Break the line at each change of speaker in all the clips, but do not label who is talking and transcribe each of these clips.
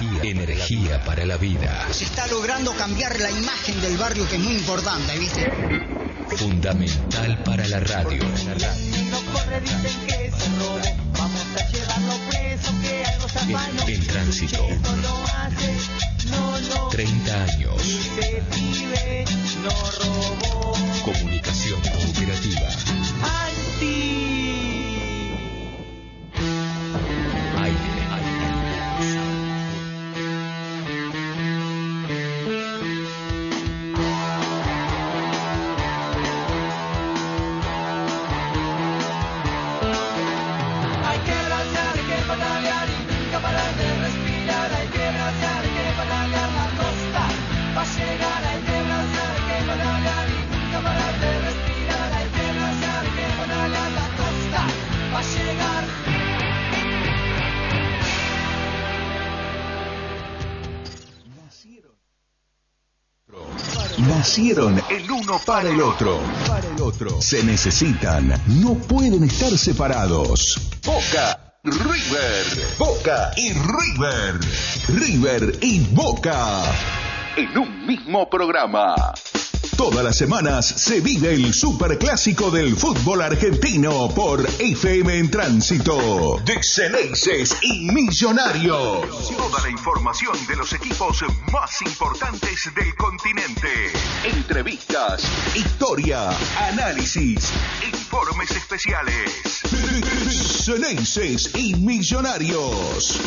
Energía, energía para la vida.
Se está logrando cambiar la imagen del barrio que es muy importante, ¿viste?
Fundamental para la radio. En, tránsito. 30 años. Comunicación cooperativa.
Nacieron el uno para el otro. Para el otro. Se necesitan, no pueden estar separados. Boca, River. Boca y River. River y Boca. En un mismo programa. Todas las semanas se vive el superclásico del fútbol argentino por FM en Tránsito. De Ceneices y Millonarios. Toda la información de los equipos más importantes del continente. Entrevistas, historia, análisis, informes especiales. Ceneices y Millonarios.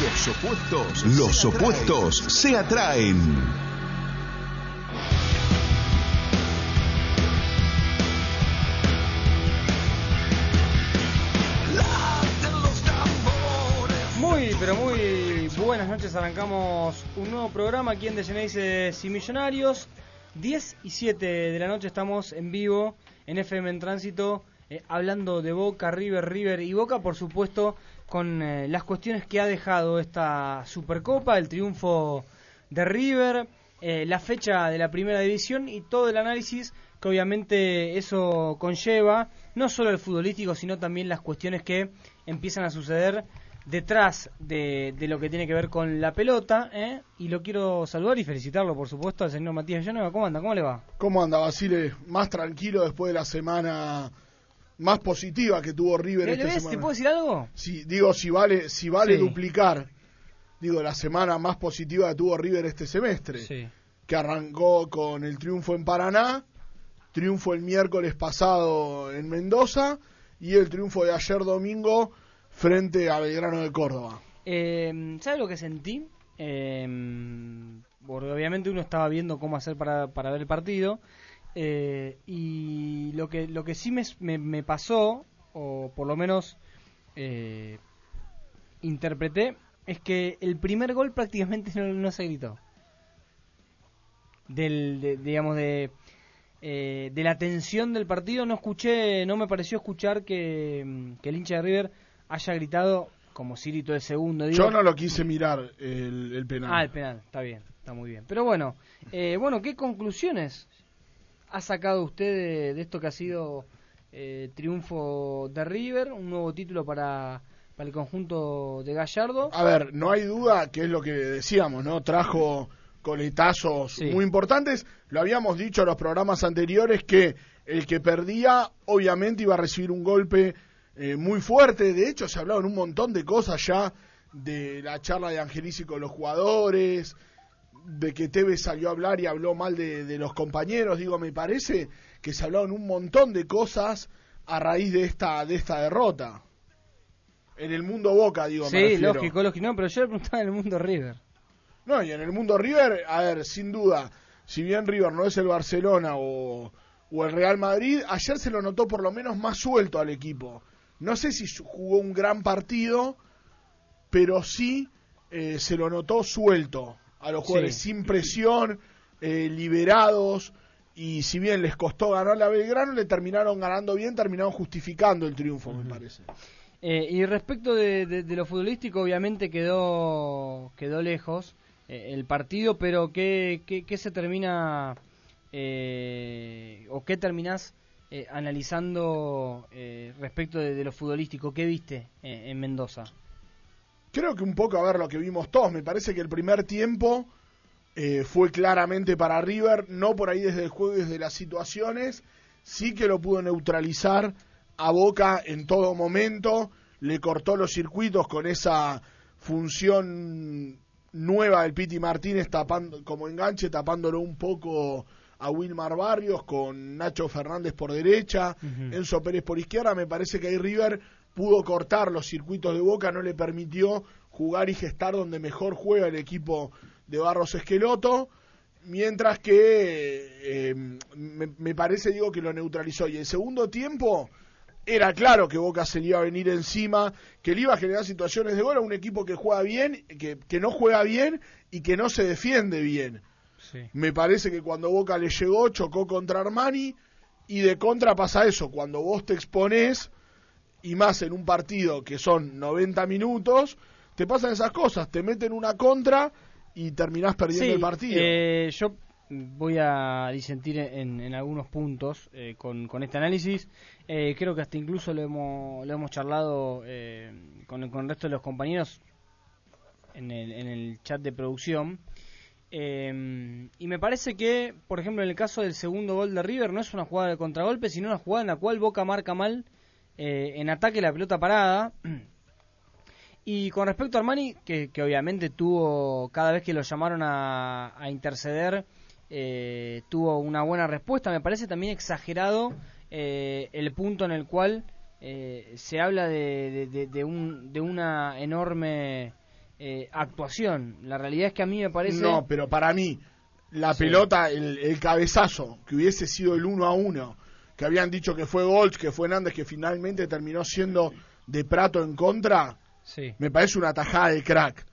Los opuestos, los opuestos se atraen.
Buenas noches. Arrancamos un nuevo programa aquí en Deceneices y Millonarios. 10 y 7 de la noche estamos en vivo en FM en Tránsito, eh, hablando de Boca, River, River y Boca, por supuesto, con eh, las cuestiones que ha dejado esta Supercopa, el triunfo de River, eh, la fecha de la primera división y todo el análisis que obviamente eso conlleva, no solo el futbolístico, sino también las cuestiones que empiezan a suceder detrás de, de lo que tiene que ver con la pelota. ¿eh? Y lo quiero saludar y felicitarlo, por supuesto, al señor Matías Villanueva. ¿Cómo anda? ¿Cómo le va?
¿Cómo anda Basile? Más tranquilo después de la semana más positiva que tuvo River
¿Le-
esta
ves?
semana.
¿Te puedo decir algo?
Si, digo, si vale, si vale
Sí.
duplicar, digo, la semana más positiva que tuvo River este semestre,
Sí.
que arrancó con el triunfo en Paraná, triunfo el miércoles pasado en Mendoza y el triunfo de ayer domingo frente a Belgrano de Córdoba.
Eh, ¿Sabe lo que sentí? Eh, porque obviamente uno estaba viendo cómo hacer para, para ver el partido. eh, y lo que, lo que sí me, me, me pasó, o por lo menos eh, interpreté, es que el primer gol prácticamente no, no se gritó. Del, de- digamos, de, eh, de la tensión del partido, no escuché, no me pareció escuchar que, que el hincha de River haya gritado como si gritó el segundo. Digo,
Yo no lo quise mirar el, el penal.
Ah, el penal, está bien, está muy bien. Pero bueno, eh, bueno, ¿qué conclusiones ha sacado usted de, de esto que ha sido eh, triunfo de River, un nuevo título para, para el conjunto de Gallardo?
A ver, no hay duda que es lo que decíamos, ¿no? Trajo coletazos
Sí.
muy importantes. Lo habíamos dicho en los programas anteriores que el que perdía obviamente iba a recibir un golpe eh, muy fuerte. De hecho, se hablaban un montón de cosas ya de la charla de Angelici con los jugadores, de que Tevez salió a hablar y habló mal de, de los compañeros. Digo, me parece que se hablaban un montón de cosas a raíz de esta, de esta derrota. En el mundo Boca, digo, me
sí,
refiero.
lógico, lógico. No, pero yo le preguntaba en el mundo River.
No, y en el mundo River, a ver, sin duda, si bien River no es el Barcelona o, o el Real Madrid, ayer se lo notó por lo menos más suelto al equipo. No sé si jugó un gran partido, pero sí eh, se lo notó suelto a los jugadores,
Sí.
sin presión, eh, liberados. Y si bien les costó ganar a Belgrano, le terminaron ganando bien, terminaron justificando el triunfo, me parece.
Eh, y respecto de, de- de lo futbolístico, obviamente quedó quedó lejos el partido, pero ¿qué, qué, qué se termina eh, o qué terminás eh, analizando eh, respecto de, lo futbolístico? ¿Qué viste eh, en Mendoza?
Creo que un poco a ver lo que vimos todos. Me parece que el primer tiempo eh, fue claramente para River, no por ahí desde el juego y desde las situaciones, sí que lo pudo neutralizar a Boca en todo momento, le cortó los circuitos con esa función nueva del Piti Martínez tapando como enganche, tapándolo un poco a Wilmar Barrios con Nacho Fernández por derecha. Enzo Pérez por izquierda, me parece que ahí River pudo cortar los circuitos de Boca, no le permitió jugar y gestar donde mejor juega el equipo de Barros Esqueloto, mientras que eh, me, me parece, digo, que lo neutralizó. Y el segundo tiempo era claro que Boca se le iba a venir encima, que le iba a generar situaciones de gol a un equipo que juega bien, que, que no juega bien y que no se defiende bien. Me parece que cuando Boca le llegó, chocó contra Armani y de contra pasa eso, cuando vos te exponés y más en un partido que son 90 minutos, te pasan esas cosas, te meten una contra y terminás perdiendo
Sí,
el partido.
eh, yo voy a disentir en, en algunos puntos eh, con, con este análisis. Eh, creo que hasta incluso lo hemos, lo hemos charlado eh, con, el- con el resto de los compañeros en el, en el chat de producción. Eh, y me parece que, por ejemplo, en el caso del segundo gol de River, no es una jugada de contragolpe, sino una jugada en la cual Boca marca mal eh, en ataque la pelota parada. Y con respecto a Armani, que, obviamente tuvo, cada vez que lo llamaron a, interceder, eh, tuvo una buena respuesta, me parece también exagerado eh, el punto en el cual eh, se habla de un, de una enorme eh, actuación. La realidad es que a mí me parece...
No, pero para mí, la
Sí.
pelota, el, el cabezazo, que hubiese sido el 1 a 1, que habían dicho que fue Golch, que fue Nández, que finalmente terminó siendo de Prato en contra,
Sí.
me parece una tajada de crack.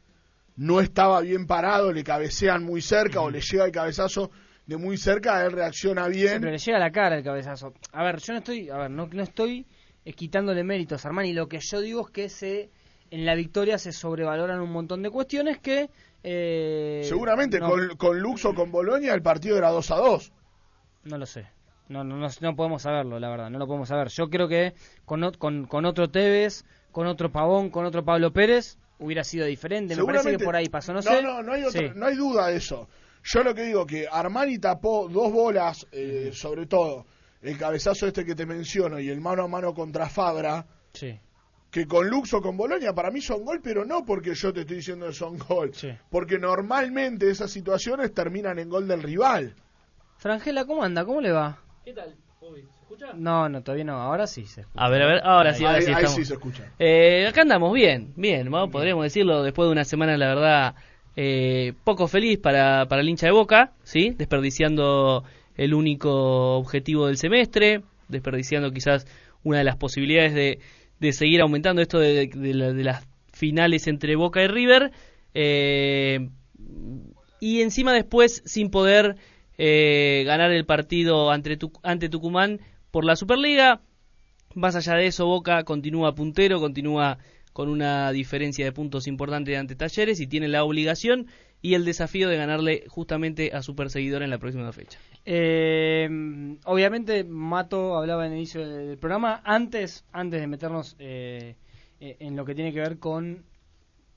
No estaba bien parado, le cabecean muy cerca o le llega el cabezazo de muy cerca, él reacciona bien.
Siempre le llega a la cara el cabezazo. A ver, yo no estoy, a ver, no, no estoy eh, quitándole méritos a Armani. Lo que yo digo es que se en la victoria se sobrevaloran un montón de cuestiones que eh,
Seguramente
no,
con, con Lux o con Bolonia el partido era 2 a 2.
no lo sé. No, no, no, no podemos saberlo, la verdad, no lo podemos saber. Yo creo que con, con, con otro Tevez, con otro Pavón, con otro Pablo Pérez, hubiera sido diferente. Me parece que por ahí pasó, no, sé.
No, no, hay,
Sí.
no hay duda de eso. Yo lo que digo que Armani tapó dos bolas, eh, sobre todo el cabezazo este que te menciono y el mano a mano contra Fabra,
Sí.
Que con Lux o con Bolonia para mí son gol, pero no porque yo te estoy diciendo que son gol,
Sí.
porque normalmente esas situaciones terminan en gol del rival.
Frangela, ¿cómo anda? ¿Cómo le va?
¿Qué tal? ¿Se escucha?
No, no, todavía no. Ahora sí se escucha.
A ver, a ver, ahora sí, ahora
ahí
sí
ahí
estamos.
sí se escucha.
Eh, acá andamos bien, bien, ¿no? podríamos decirlo, después de una semana, la verdad, eh, poco feliz para, para el hincha de Boca, ¿sí? Desperdiciando el único objetivo del semestre, desperdiciando quizás una de las posibilidades de, de seguir aumentando esto de, de la- de las finales entre Boca y River, eh, y encima después sin poder eh, ganar el partido ante, ante Tucumán por la Superliga. Más allá de eso, Boca continúa puntero, continúa con una diferencia de puntos importante ante Talleres y tiene la obligación y el desafío de ganarle justamente a su perseguidor en la próxima fecha.
Eh, obviamente, Mato hablaba en el inicio del programa. Antes, antes de meternos eh, eh, en lo que tiene que ver con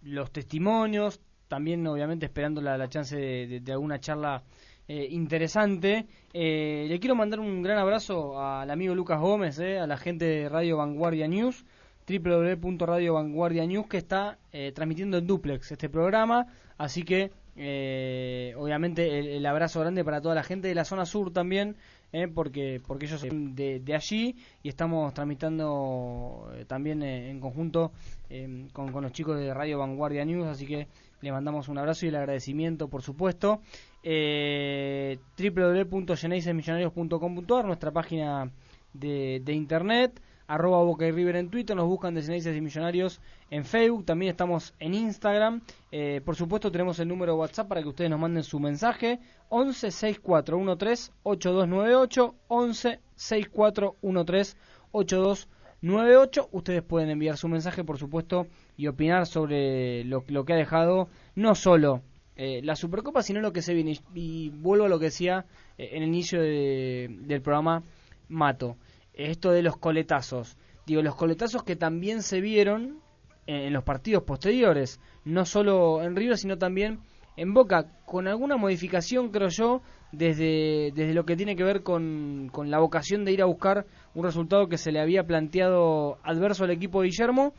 los testimonios, también obviamente esperando la, la chance de, de- alguna charla eh, interesante, eh, le quiero mandar un gran abrazo al amigo Lucas Gómez, eh, a la gente de Radio Vanguardia News www.radiovanguardia news que está transmitiendo en duplex este programa así que eh, obviamente el, abrazo grande para toda la gente de la zona sur también eh, porque porque ellos son de, de allí y estamos tramitando eh, también en conjunto eh, con, con los chicos de Radio Vanguardia News. Así que le mandamos un abrazo y el agradecimiento por supuesto. Eh, www.geneisesmillonarios.com.ar nuestra página de, de internet arroba Boca y River en Twitter, nos buscan de Ceneices y Millonarios en Facebook, también estamos en Instagram. Eh, por supuesto tenemos el número WhatsApp para que ustedes nos manden su mensaje, 11 6413 8298, 11 6413 8298. Ustedes pueden enviar su mensaje, por supuesto, y opinar sobre lo, lo que ha dejado no solo eh, la Supercopa, sino lo que se viene. Y vuelvo a lo que decía eh, en el inicio de- del programa Mato. Esto de los coletazos. Digo, los coletazos que también se vieron en, en los partidos posteriores. No solo en River, sino también en Boca. Con alguna modificación, creo yo, desde, desde lo que tiene que ver con, con la vocación de ir a buscar un resultado que se le había planteado adverso al equipo de Guillermo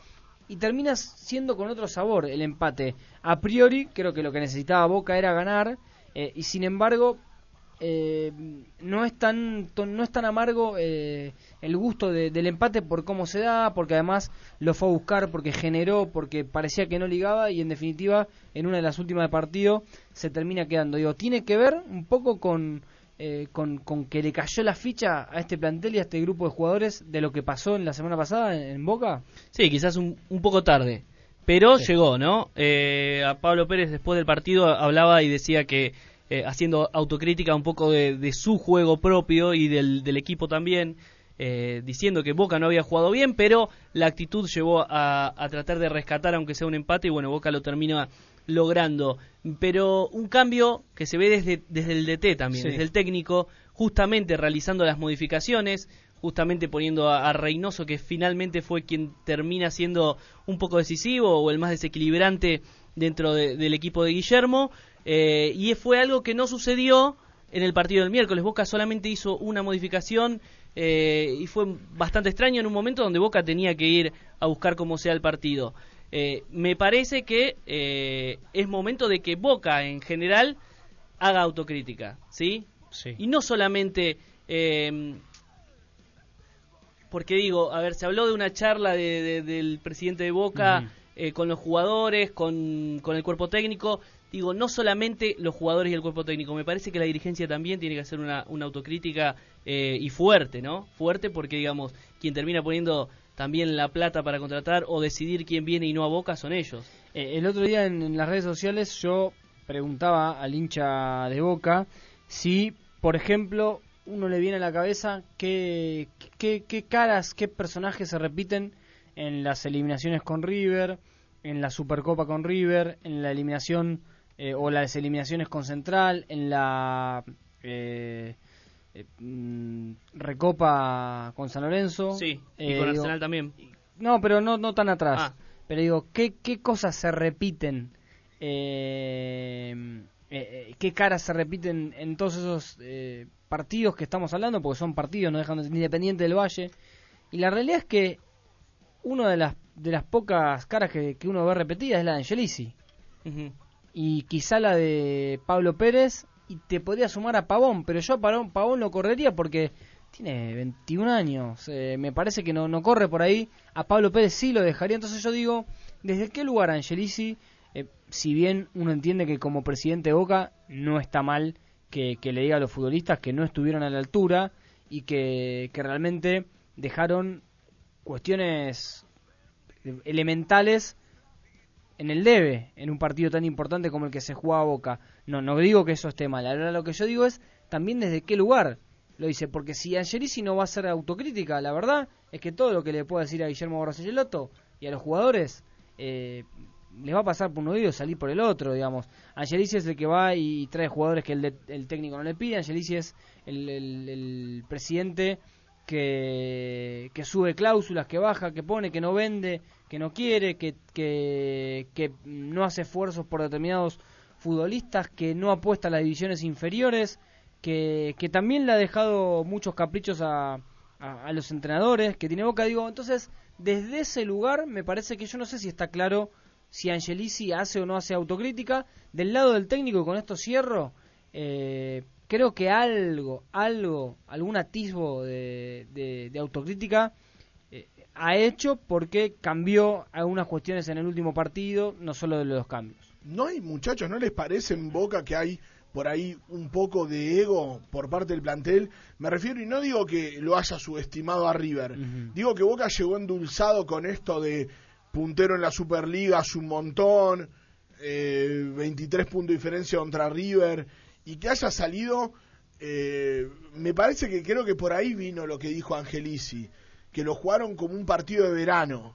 y termina siendo con otro sabor el empate. A priori, creo que lo que necesitaba Boca era ganar, eh, y sin embargo, eh, no es tan no es tan amargo eh, el gusto de- del empate por cómo se da, porque además lo fue a buscar, porque generó, porque parecía que no ligaba y en definitiva en una de las últimas de partido se termina quedando. Digo, tiene que ver un poco con eh, con, con que le cayó la ficha a este plantel y a este grupo de jugadores de lo que pasó en la semana pasada en, en Boca.
Sí, quizás un, un poco tarde, pero
Sí.
llegó, ¿no? Eh, a Pablo Pérez después del partido hablaba y decía que eh, haciendo autocrítica un poco de, de su juego propio y del, del equipo también, eh, diciendo que Boca no había jugado bien, pero la actitud llevó a, a tratar de rescatar aunque sea un empate y bueno, Boca lo termina logrando. Pero un cambio que se ve desde, desde el DT también,
Sí.
desde el técnico, justamente realizando las modificaciones, justamente poniendo a, a Reynoso, que finalmente fue quien termina siendo un poco decisivo o el más desequilibrante dentro de- del equipo de Guillermo, eh, y fue algo que no sucedió en el partido del miércoles. Boca solamente hizo una modificación eh, y fue bastante extraño en un momento donde Boca tenía que ir a buscar cómo sea el partido. Eh, me parece que eh, es momento de que Boca en general haga autocrítica, ¿sí?
Sí.
Y no solamente eh, porque digo, a ver, se habló de una charla de- de- del presidente de Boca. Eh, con los jugadores, con, con el cuerpo técnico. Digo, no solamente los jugadores y el cuerpo técnico, me parece que la dirigencia también tiene que hacer una, una autocrítica eh, y fuerte, ¿no? Fuerte porque, digamos, quien termina poniendo también la plata para contratar o decidir quién viene y no a Boca son ellos.
Eh, el otro día en, las redes sociales yo preguntaba al hincha de Boca si, por ejemplo, uno le viene a la cabeza qué, qué caras, qué personajes se repiten en las eliminaciones con River, en la Supercopa con River, en la eliminación eh, o las eliminaciones con Central, en la eh, eh, mm, Recopa con San Lorenzo.
Sí, y
Eh,
con
digo,
Arsenal también.
no, pero no, no tan atrás.
Ah.
Pero digo, ¿qué, qué cosas se repiten? Eh, eh, eh, ¿Qué caras se repiten en todos esos eh, partidos que estamos hablando? Porque son partidos, no dejan de ser independiente del Valle. Y la realidad es que una de las, de las pocas caras que, que uno ve repetidas es la de Angelici.
Ujú.
Y quizá la de Pablo Pérez. Y te podría sumar a Pavón, pero yo a Pavón, Pavón lo correría porque tiene 21 años. eh, me parece que no, no corre por ahí. A Pablo Pérez sí lo dejaría. Entonces yo digo, ¿desde qué lugar Angelici? eh, si bien uno entiende que como presidente de Boca no está mal que, que le diga a los futbolistas que no estuvieron a la altura y que, que realmente dejaron cuestiones elementales en el debe en un partido tan importante como el que se jugaba a Boca. No, no digo que eso esté mal. Ahora lo que yo digo es también desde qué lugar lo dice. Porque si Angelici no va a ser autocrítica, la verdad es que todo lo que le pueda decir a Guillermo Borras Angelotto y a los jugadores eh, les va a pasar por un oído y salir por el otro, digamos. Angelici es el que va y trae jugadores que el, de- el técnico no le pide. Angelici es el presidente que, que sube cláusulas, que baja, que pone, que no vende, que no quiere, que, que, que no hace esfuerzos por determinados futbolistas, que no apuesta a las divisiones inferiores, que, que también le ha dejado muchos caprichos a, a, los entrenadores, que tiene boca, digo, entonces desde ese lugar me parece que yo no sé si está claro si Angelici hace o no hace autocrítica. Del lado del técnico, con esto cierro, eh, creo que algo, algo, algún atisbo de, de- de autocrítica eh, ha hecho porque cambió algunas cuestiones en el último partido, no solo de los cambios.
¿No hay, muchachos, no les parece en Boca que hay por ahí un poco de ego por parte del plantel. Me refiero, y no digo que lo haya subestimado a River, digo que Boca llegó endulzado con esto de puntero en la Superliga hace un montón, eh, 23 puntos de diferencia contra River, y que haya salido, eh, me parece que creo que por ahí vino lo que dijo Angelici, que lo jugaron como un partido de verano.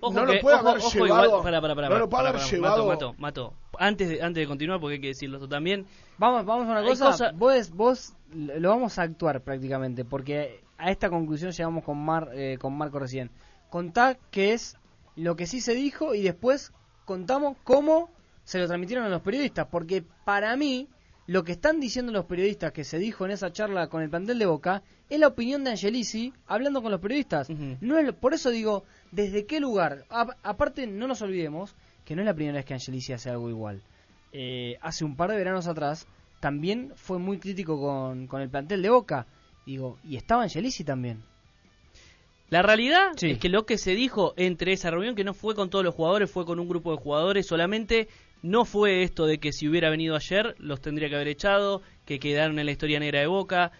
Ojo
no
que-
lo puede
ojo-
haber
ojo
llevado,
igual- pará, pará, pará,
no lo puede haber llevado
Mato, Mato, Mato. Antes de, antes de continuar, porque hay que decirlo esto también.
Vamos, vamos a una cosa,
cosa-
Vos, vos lo vamos a actuar prácticamente, porque a esta conclusión llegamos con, Mar, eh, con Marco recién. Contá qué es lo que sí se dijo y después contamos cómo se lo transmitieron a los periodistas, porque para mí lo que están diciendo los periodistas que se dijo en esa charla con el plantel de Boca es la opinión de Angelici hablando con los periodistas. no es, por eso digo, ¿desde qué lugar? A- aparte, no nos olvidemos que no es la primera vez que Angelici hace algo igual. Eh, hace un par de veranos atrás también fue muy crítico con, con el plantel de Boca. Digo, y estaba Angelici también.
La realidad
Sí.
es que lo que se dijo entre esa reunión, que no fue con todos los jugadores, fue con un grupo de jugadores solamente, no fue esto de que si hubiera venido ayer los tendría que haber echado, que quedaron en la historia negra de Boca.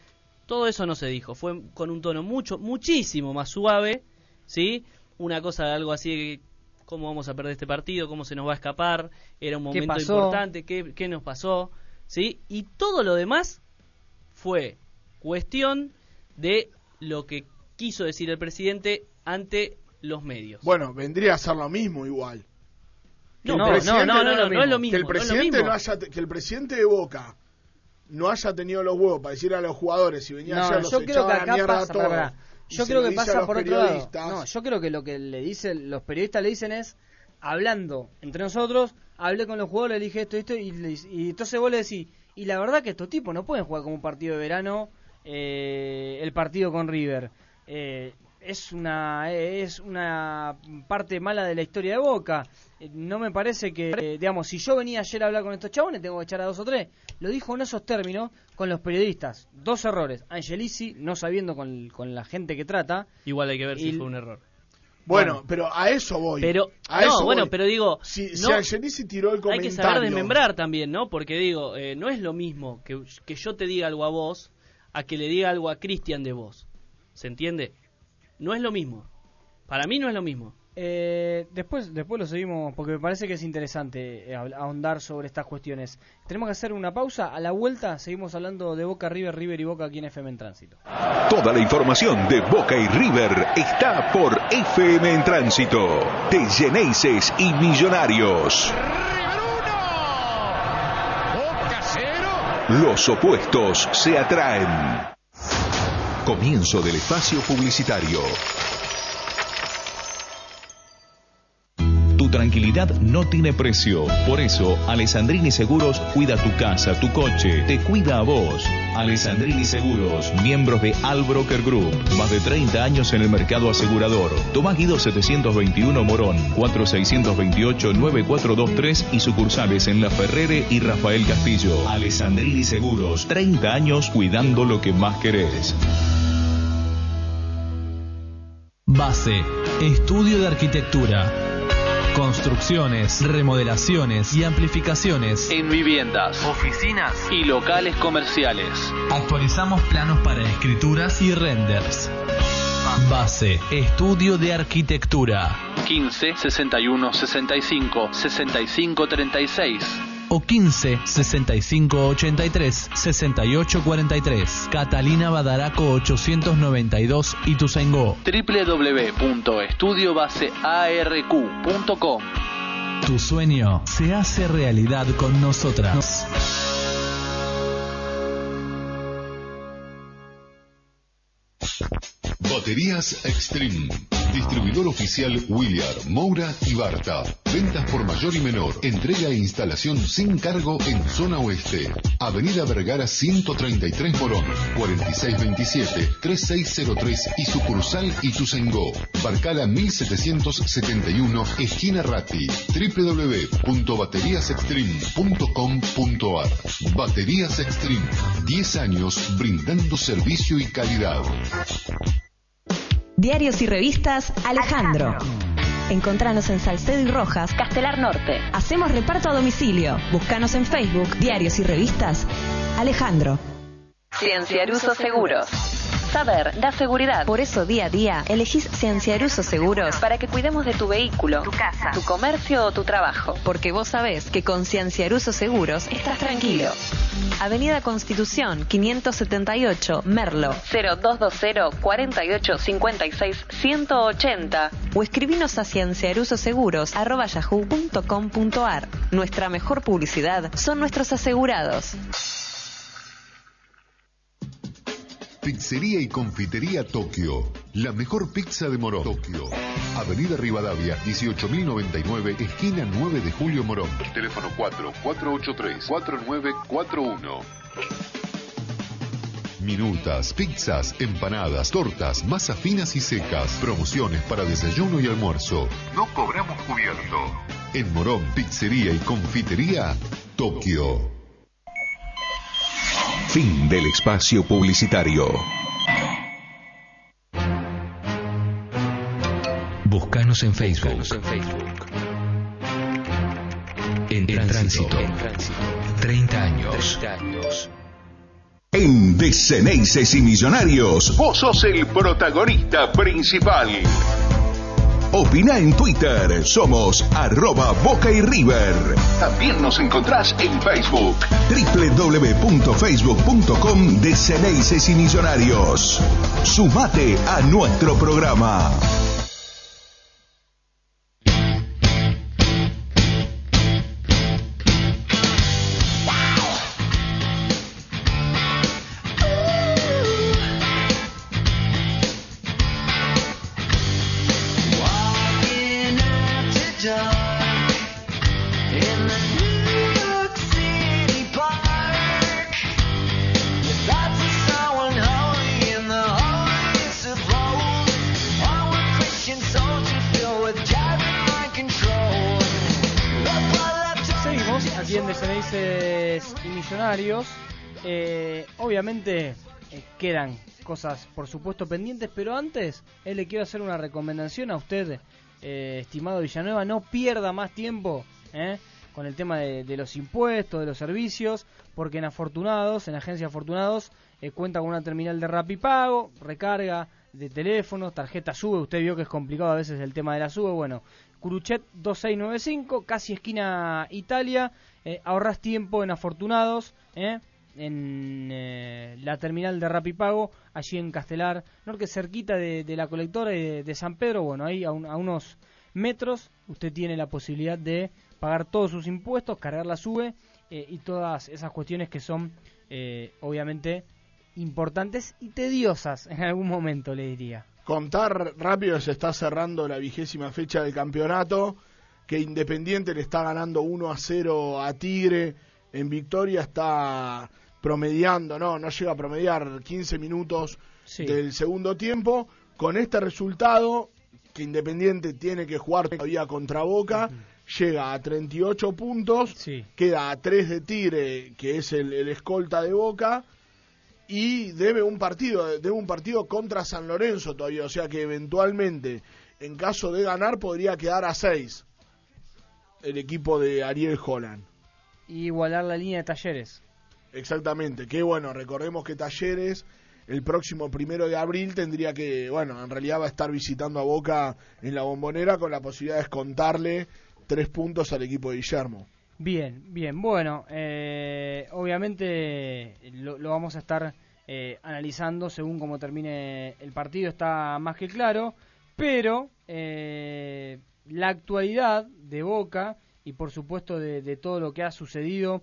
Todo eso no se dijo, fue con un tono mucho, muchísimo más suave, ¿sí? Una cosa, algo así, de cómo vamos a perder este partido, cómo se nos va a escapar, era un
¿Qué
momento importante, qué, qué nos pasó, ¿sí? Y todo lo demás fue cuestión de lo que quiso decir el presidente ante los medios.
Bueno, vendría a ser lo mismo igual.
No, no, no, no, no, no es lo mismo,
Que el presidente no haya, que el presidente de Boca no haya tenido los huevos para decir a los jugadores si venía
No,
ayer los
yo creo que
a
acá
a
pasa,
todos.
yo creo que
a
pasa por otro lado. No, yo creo que lo que le dicen los periodistas le dicen es hablando entre nosotros, hablé con los jugadores, le dije esto, esto y, le- y entonces vos le decís, y la verdad que estos tipos no pueden jugar como un partido de verano eh, el partido con River. Eh, es una es una parte mala de la historia de Boca. Eh, no me parece que, eh, digamos, si yo venía ayer a hablar con estos chabones, tengo que echar a dos o tres. Lo dijo en esos términos con los periodistas. Dos errores. Angelici, no sabiendo con, con la gente que trata.
Igual hay que ver si fue un error.
Bueno, pero a eso voy.
Pero,
a
no,
eso
bueno,
voy.
pero digo,
si, si
no-
Angelici tiró el
hay
comentario.
que saber desmembrar también, ¿no? Porque digo, eh, no es lo mismo que, que yo te diga algo a vos a que le diga algo a Cristian de vos. ¿Se entiende? No es lo mismo. Para mí no es lo mismo.
Eh, después, después lo seguimos porque me parece que es interesante eh, ahond- ahondar sobre estas cuestiones. Tenemos que hacer una pausa. A la vuelta seguimos hablando de Boca, River, River y Boca aquí en FM en Tránsito.
Toda la información de Boca y River está por FM en Tránsito. De Geneises y Millonarios. Los opuestos se atraen. Comienzo del espacio publicitario.
Tranquilidad no tiene precio. Por eso, Alessandrini Seguros cuida tu casa, tu coche, te cuida a vos. Alessandrini Seguros, miembros de Albroker Group. Más de 30 años en el mercado asegurador. Tomás Guido 721 Morón, 4628-9423 y sucursales en La Ferrere y Rafael Castillo. Alessandrini Seguros, 30 años cuidando lo que más querés.
Base, estudio de arquitectura. Construcciones, remodelaciones y amplificaciones.
En viviendas, oficinas y locales comerciales.
Actualizamos planos para escrituras y renders. Base, estudio de arquitectura.
15 61 65 65 36.
O 15 65 83 68 43. Catalina Badaraco 892 Ituzaingó.
www.estudiobasearq.com
Tu sueño se hace realidad con nosotras.
Baterías Extreme. Distribuidor oficial William, Moura y Barta. Ventas por mayor y menor. Entrega e instalación sin cargo en zona oeste. Avenida Vergara 133 Morón. 4627-3603 y sucursal Ituzaingó. Barcala 1771, esquina Ratti. www.bateriasextreme.com.ar Baterías Extreme. 10 años brindando servicio y calidad.
Diarios y revistas Alejandro. Encontranos en Salcedo y Rojas, Castelar Norte. Hacemos reparto a domicilio. Búscanos en Facebook, diarios y revistas. Alejandro. Cienciaruso Seguros. Saber da seguridad. Por eso día a día elegís Cienciaruso Seguros para que cuidemos de tu vehículo, tu casa, tu comercio o tu trabajo. Porque vos sabés que con Cienciaruso Seguros estás tranquilo. Avenida Constitución 578 Merlo 0220 48 56 180 o escribinos a cienciarusoseguros@yahoo.com.ar. Nuestra mejor publicidad son nuestros asegurados.
Pizzería y Confitería Tokio. La mejor pizza de Morón. Tokio. Avenida Rivadavia, 18.099, esquina 9 de Julio Morón. Teléfono 4-483-4941. Minutas, pizzas, empanadas, tortas, masas finas y secas. Promociones para desayuno y almuerzo. No cobramos cubierto. En Morón, Pizzería y Confitería Tokio.
Fin del espacio publicitario.
Búscanos en Facebook. En, tránsito. 30 años.
En Deceneices y Millonarios, vos sos el protagonista principal. Opina en Twitter, somos arroba Boca y River. También nos encontrás en Facebook. www.facebook.com de Ceneices y Millonarios. Sumate a nuestro programa.
Obviamente eh, quedan cosas, por supuesto, pendientes, pero antes eh, le quiero hacer una recomendación a usted, eh, estimado Villanueva. No pierda más tiempo eh, con el tema de, los impuestos, de los servicios, porque en Afortunados, en Agencia Afortunados, cuenta con una terminal de Rapipago, recarga de teléfonos, tarjeta SUBE. Usted vio que es complicado a veces el tema de la SUBE. Bueno, Curuchet 2695, casi esquina Italia. Ahorras tiempo en Afortunados, eh, en eh, la terminal de Rapipago, allí en Castelar, Norte, cerquita de, la colectora de, San Pedro. Bueno, ahí a unos metros usted tiene la posibilidad de pagar todos sus impuestos, cargar la SUBE eh, y todas esas cuestiones que son, eh, obviamente, importantes y tediosas en algún momento, le diría.
Contar rápido, se está cerrando la vigésima fecha del campeonato, que Independiente le está ganando 1 a 0 a Tigre, en Victoria está promediando, no, no llega a promediar 15 minutos
Sí.
del segundo tiempo. Con este resultado, que Independiente tiene que jugar todavía contra Boca, llega a 38 puntos, queda a 3 de Tigre, que es el, el escolta de Boca, y debe un partido, debe un partido contra San Lorenzo todavía, o sea que eventualmente, en caso de ganar, podría quedar a 6 el equipo de Ariel Holland.
Y igualar la línea de talleres.
Exactamente, que bueno, recordemos que Talleres el próximo primero de abril tendría que, bueno, en realidad va a estar visitando a Boca en la bombonera con la posibilidad de descontarle tres puntos al equipo de Guillermo.
Bien, bien. Bueno, eh, obviamente lo, vamos a estar eh, analizando según cómo termine el partido, está más que claro, pero eh, la actualidad de Boca y por supuesto de, todo lo que ha sucedido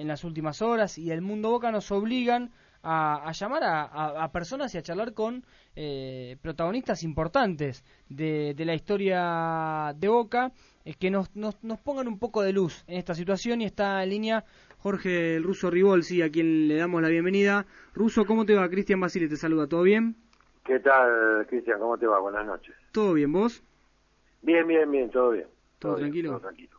en las últimas horas y el mundo Boca nos obligan a, a llamar a, a- a personas y a charlar con eh, protagonistas importantes de, de la historia de Boca, eh, que nos, nos, nos pongan un poco de luz en esta situación y está en línea Jorge el Ruso Ribolsi, a quien le damos la bienvenida. Ruso, ¿cómo te va? Cristian Basile te saluda, ¿todo bien?
¿Qué tal, Cristian? ¿Cómo te va? Buenas noches.
¿Todo bien, vos?
Bien, bien, bien, todo bien.
¿Todo
bien,
tranquilo?
todo tranquilo.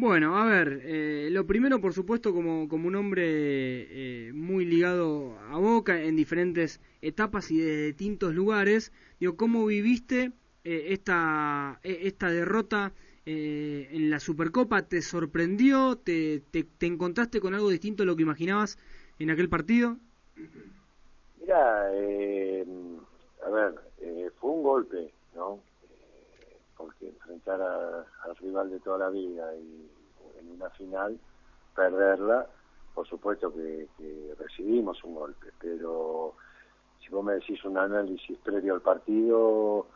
Bueno, a ver, eh, lo primero, por supuesto, como, como un hombre eh, muy ligado a Boca en diferentes etapas y de distintos lugares, digo, ¿cómo viviste eh, esta, eh, esta derrota eh, en la Supercopa? ¿Te sorprendió? ¿Te, te, te encontraste con algo distinto a lo que imaginabas en aquel partido?
Mira, eh, a ver, fue un golpe, ¿no? Porque enfrentar al rival de toda la vida y en una final, perderla, por supuesto que, que recibimos un golpe, pero si vos me decís un análisis previo al partido,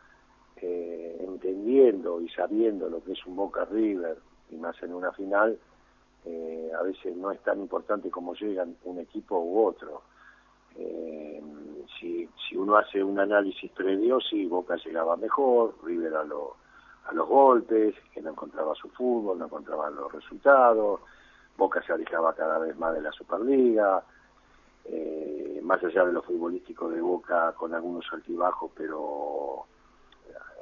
eh, entendiendo y sabiendo lo que es un Boca River, y más en una final, eh, a veces no es tan importante como llegan un equipo u otro. Eh, si, si uno hace un análisis previo, sí, Boca llegaba mejor, River a, lo- a los golpes, que no encontraba su fútbol, no encontraba los resultados, Boca se alejaba cada vez más de la Superliga, eh, más allá de lo futbolístico de Boca con algunos altibajos, pero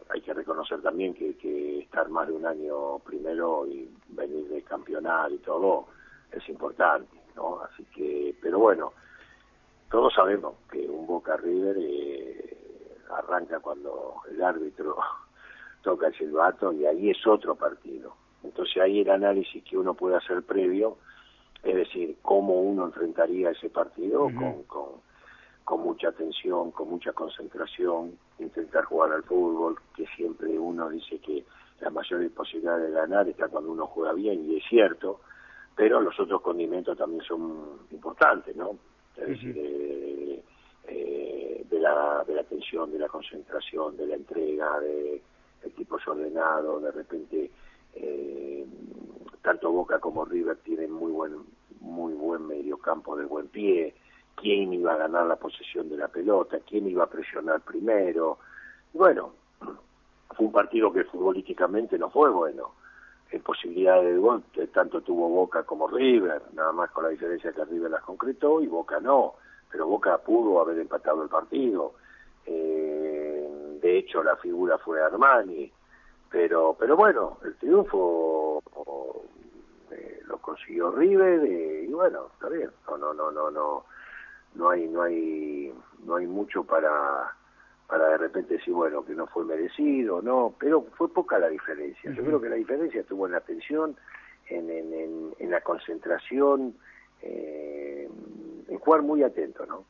hay que reconocer también que, que estar más de un año primero y venir de campeonar y todo es importante, ¿no? Así que, pero bueno, todos sabemos que un Boca River eh, arranca cuando el árbitro toca el silbato y ahí es otro partido. Entonces ahí el análisis que uno puede hacer previo, es decir, cómo uno enfrentaría ese partido con, con, con mucha atención, con mucha concentración, intentar jugar al fútbol, que siempre uno dice que la mayor posibilidad de ganar está cuando uno juega bien, y es cierto, pero los otros condimentos también son importantes, ¿no? Es decir, eh, eh, de, la, de la atención, de la concentración, de la entrega, de equipos ordenados, de repente eh, tanto Boca como River tienen muy buen muy buen mediocampo de buen pie, quién iba a ganar la posesión de la pelota, quién iba a presionar primero. Bueno, fue un partido que futbolísticamente no fue bueno. En posibilidades de gol, que tanto tuvo Boca como River, nada más con la diferencia que River las concretó y Boca no. Pero Boca pudo haber empatado el partido. Eh, de hecho, la figura fue Armani. Pero, pero bueno, el triunfo eh, lo consiguió River eh, y bueno, está bien. No, no, no, no, no, no hay, no hay, no hay mucho para para de repente decir, bueno, que no fue merecido, no, pero fue poca la diferencia. Yo creo que la diferencia estuvo en la atención, en, en, en, en la concentración, eh, en jugar muy atento, ¿no?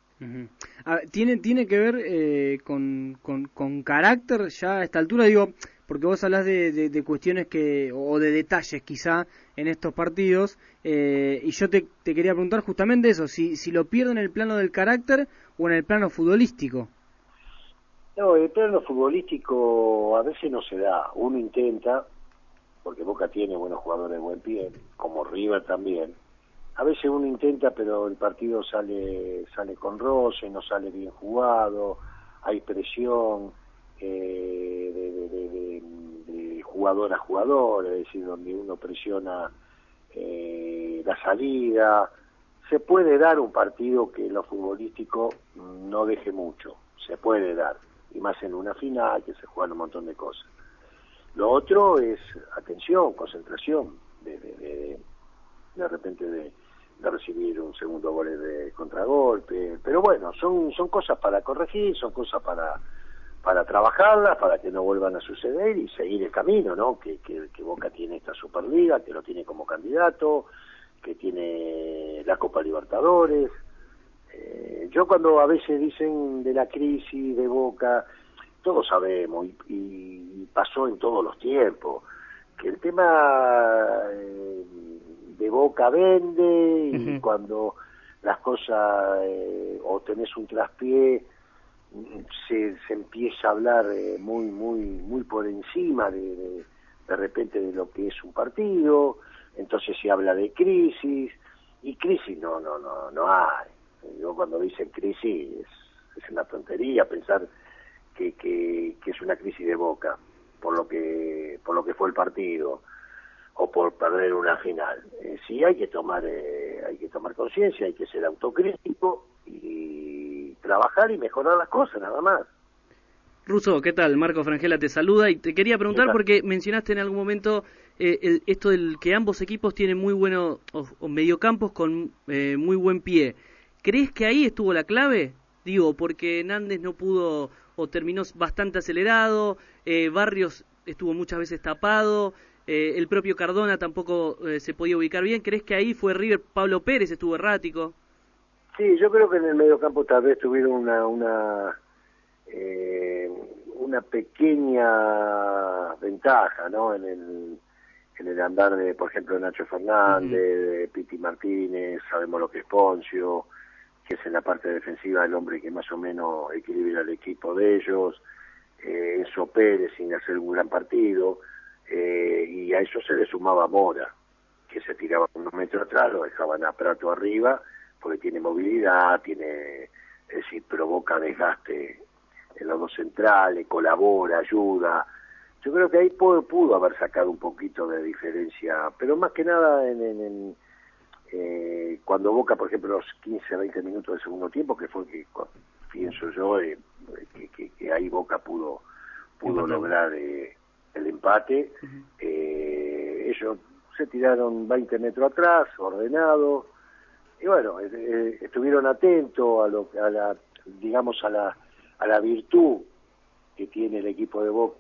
Ver, ¿tiene, tiene que ver eh, con, con, carácter ya a esta altura? Digo, porque vos hablas de, de, cuestiones que, o de detalles quizá en estos partidos, eh, y yo te, te quería preguntar justamente eso, si, si lo pierdo en el plano del carácter o en el plano futbolístico.
No, el plano futbolístico a veces no se da. Uno intenta, porque Boca tiene buenos jugadores de buen pie, como River también. A veces uno intenta, pero el partido sale sale con roce, no sale bien jugado, hay presión eh, de, de- de- de- jugador a jugador, es decir, donde uno presiona eh, la salida. Se puede dar un partido que lo futbolístico no deje mucho, se puede dar, y más en una final que se juegan un montón de cosas. Lo otro es atención, concentración, de, de, de, de repente de, recibir un segundo gol de contragolpe, pero bueno, son, son cosas para corregir, son cosas para, para trabajarlas, para que no vuelvan a suceder y seguir el camino, ¿no? Que, que, que Boca tiene esta Superliga, que lo tiene como candidato, que tiene la Copa Libertadores. Eh, yo cuando a veces dicen de la crisis de Boca, todos sabemos y, y pasó en todos los tiempos, que el tema eh, de Boca vende y cuando las cosas eh, o tenés un traspié se, se empieza a hablar eh, muy muy muy por encima de, de de repente de lo que es un partido entonces se habla de crisis y crisis no no no no hay. Yo cuando dicen crisis es, es una tontería pensar que, que, que es una crisis de boca por lo que por lo que fue el partido o por perder una final Eh, sí hay que tomar eh, hay que tomar conciencia hay que ser autocrítico y trabajar y mejorar las cosas nada más
Russo, ¿qué tal? Marco Frangela te saluda y te quería preguntar porque mencionaste en algún momento eh, el- esto del que ambos equipos tienen muy buenos o, o mediocampos con eh, muy buen pie. ¿Crees que ahí estuvo la clave? Digo, porque Nández no pudo o terminó bastante acelerado, eh, Barrios estuvo muchas veces tapado, eh, el propio Cardona tampoco eh, se podía ubicar bien. ¿Crees que ahí fue River, Pablo Pérez estuvo errático?
Sí, yo creo que en el mediocampo tal vez tuvieron una una eh, una pequeña ventaja, ¿no? En el en el andar de, por ejemplo, Nacho Fernández, de Piti Martínez, sabemos lo que es Poncio, que es en la parte defensiva el hombre que más o menos equilibra el equipo de ellos, eh, Enzo Pérez sin hacer un gran partido, eh, y a eso se le sumaba Mora, que se tiraba unos metros atrás, lo dejaban a Prato arriba, porque tiene movilidad, tiene, es decir, provoca desgaste en los dos centrales, colabora, ayuda. Yo creo que ahí pudo, pudo haber sacado un poquito de diferencia, pero más que nada en, en, en, eh, cuando Boca, por ejemplo, los 15, 20 minutos del segundo tiempo, que fue que pienso yo eh, que, que- que ahí Boca pudo pudo lograr eh, el empate. Eh, ellos se tiraron 20 metros atrás, ordenados, y bueno, eh, eh, estuvieron atentos a, lo, a la, digamos, a la, a la virtud que tiene el equipo de Boca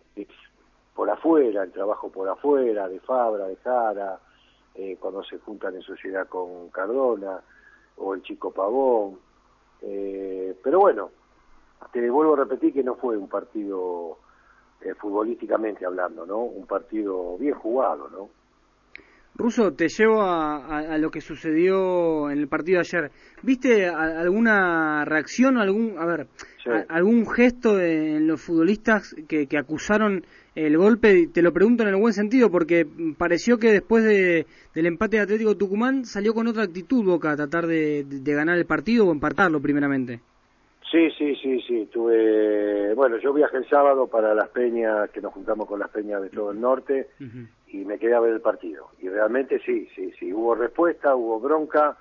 por afuera, el trabajo por afuera, de Fabra, de Jara, eh, cuando se juntan en sociedad con Cardona, o el chico Pavón. Eh, pero bueno, te vuelvo a repetir que no fue un partido eh, futbolísticamente hablando, ¿no? Un partido bien jugado, ¿no?
Ruso, te llevo a, a- a lo que sucedió en el partido de ayer. ¿Viste a- alguna reacción, algún, a ver,
Sí.
algún gesto de- en los futbolistas que, que acusaron el golpe? Te lo pregunto en el buen sentido porque pareció que después de, del empate de Atlético Tucumán salió con otra actitud Boca a tratar de, de- de ganar el partido o empatarlo primeramente.
Sí, sí, sí, sí. Tuve, bueno, yo viajé el sábado para las peñas, que nos juntamos con las peñas de todo el norte, y me quedé a ver el partido. Y realmente sí, sí, sí. Hubo respuesta, hubo bronca,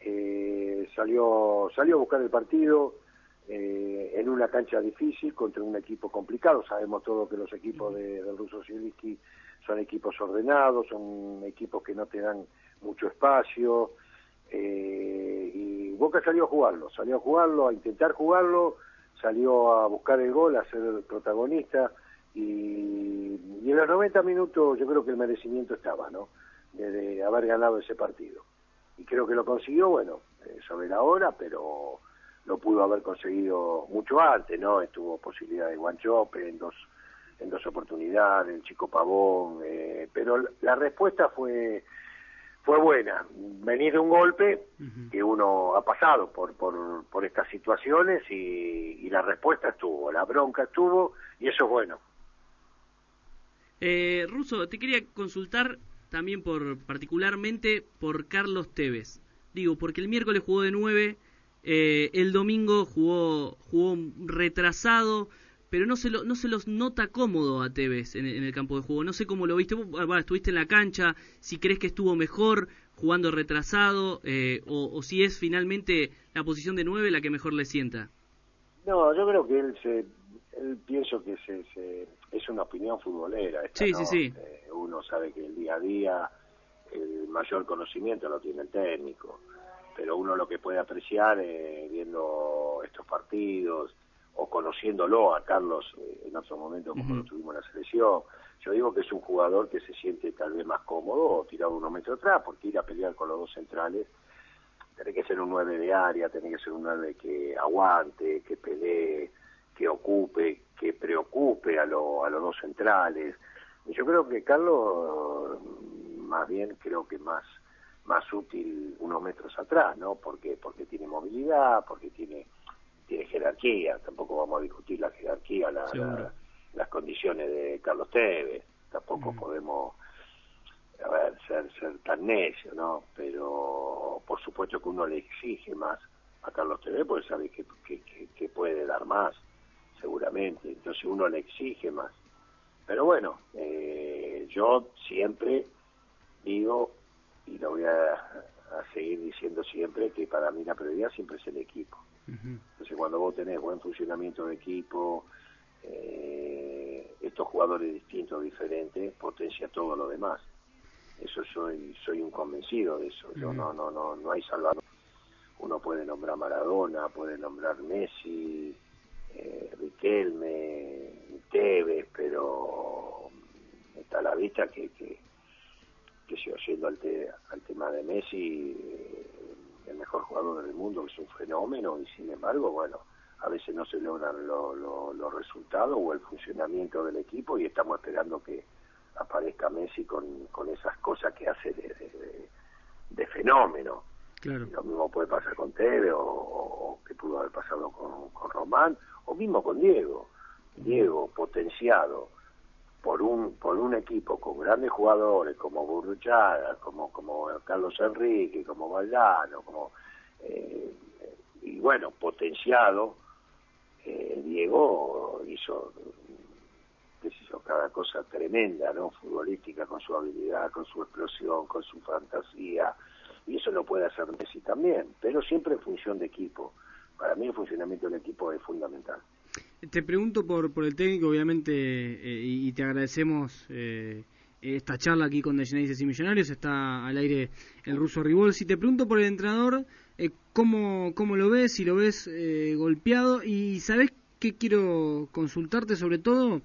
eh, salió, salió a buscar el partido eh, en una cancha difícil contra un equipo complicado. Sabemos todos que los equipos de, del Ruso Zielinski son equipos ordenados, son equipos que no te dan mucho espacio. Eh, y Boca salió a jugarlo, salió a jugarlo, a intentar jugarlo, salió a buscar el gol, a ser protagonista y, en los 90 minutos yo creo que el merecimiento estaba, ¿no? De, haber ganado ese partido. Y creo que lo consiguió, bueno, eh, sobre la hora, pero lo pudo haber conseguido mucho antes, ¿no? Estuvo posibilidad de Guanchope en dos, en dos oportunidades, el chico Pavón, eh, pero la respuesta fue fue buena. Venir de un golpe que uno ha pasado por, por, por estas situaciones y, y la respuesta estuvo, la bronca estuvo y eso es bueno.
Eh, Ruso, te quería consultar también por particularmente por Carlos Tevez. Digo, porque el miércoles jugó de 9, eh, el domingo jugó jugó retrasado, pero no se lo, no se los nota cómodo a Tevez en, en el campo de juego. No sé cómo lo viste, vos estuviste en la cancha, si crees que estuvo mejor jugando retrasado eh, o, o si es finalmente la posición de 9 la que mejor le sienta.
No, yo creo que él se, él pienso que se, se- es una opinión futbolera. esta,
Sí,
¿no?
sí, sí.
Eh, uno sabe que el día a día el mayor conocimiento lo tiene el técnico, pero uno lo que puede apreciar eh, viendo estos partidos o conociéndolo a Carlos eh, en otro momento como lo tuvimos en la selección. Yo digo que es un jugador que se siente tal vez más cómodo o tirado unos metros atrás porque ir a pelear con los dos centrales tiene que ser un 9 de área, tiene que ser un 9 que aguante, que pelee, que ocupe, que preocupe a, lo- a los dos centrales. Y yo creo que Carlos, más bien, creo que más más útil unos metros atrás, ¿no? Porque porque tiene movilidad, porque tiene tiene jerarquía. Tampoco vamos a discutir la jerarquía, la- la- las condiciones de Carlos Tevez. Tampoco podemos a ver, ser, ser tan necio, ¿no? Pero por supuesto que uno le exige más a Carlos TV porque sabe que, que, que- que puede dar más, seguramente. Entonces uno le exige más. Pero bueno, eh, yo siempre digo, y lo voy a, a seguir diciendo siempre, que para mí la prioridad siempre es el equipo. Entonces cuando vos tenés buen funcionamiento de equipo, eh, estos jugadores distintos, diferentes, potencia todo lo demás. Eso soy soy un convencido de eso. Yo no no no no hay salvador. Uno puede nombrar Maradona, puede nombrar Messi, eh, Riquelme, Tevez, pero está a la vista que, que, que sigo yendo al, te- al tema de Messi, eh, el mejor jugador del mundo, es un fenómeno y sin embargo, bueno, a veces no se logran lo- lo- los resultados o el funcionamiento del equipo y estamos esperando que aparezca Messi con, con esas cosas que hace de, de- de- de fenómeno.
Claro.
Lo mismo puede pasar con Teve o, o que pudo haber pasado con, con Román o mismo con Diego. Diego potenciado por un por un equipo con grandes jugadores como Burruchaga, como como Carlos Enrique, como Valdano, como eh, y bueno potenciado eh, Diego hizo qué cada cosa tremenda, ¿no? Futbolística, con su habilidad, con su explosión, con su fantasía, y eso lo puede hacer Messi también, pero siempre en función de equipo. Para mí el funcionamiento del equipo es fundamental.
Te pregunto por, por el técnico, obviamente, eh, y, te agradecemos eh, esta charla aquí con Degenerates y Millonarios. Está al aire el ruso Ribolsi. Te pregunto por el entrenador, eh, ¿cómo, ¿cómo lo ves? Si lo ves eh, golpeado. Y ¿sabes qué quiero consultarte sobre todo?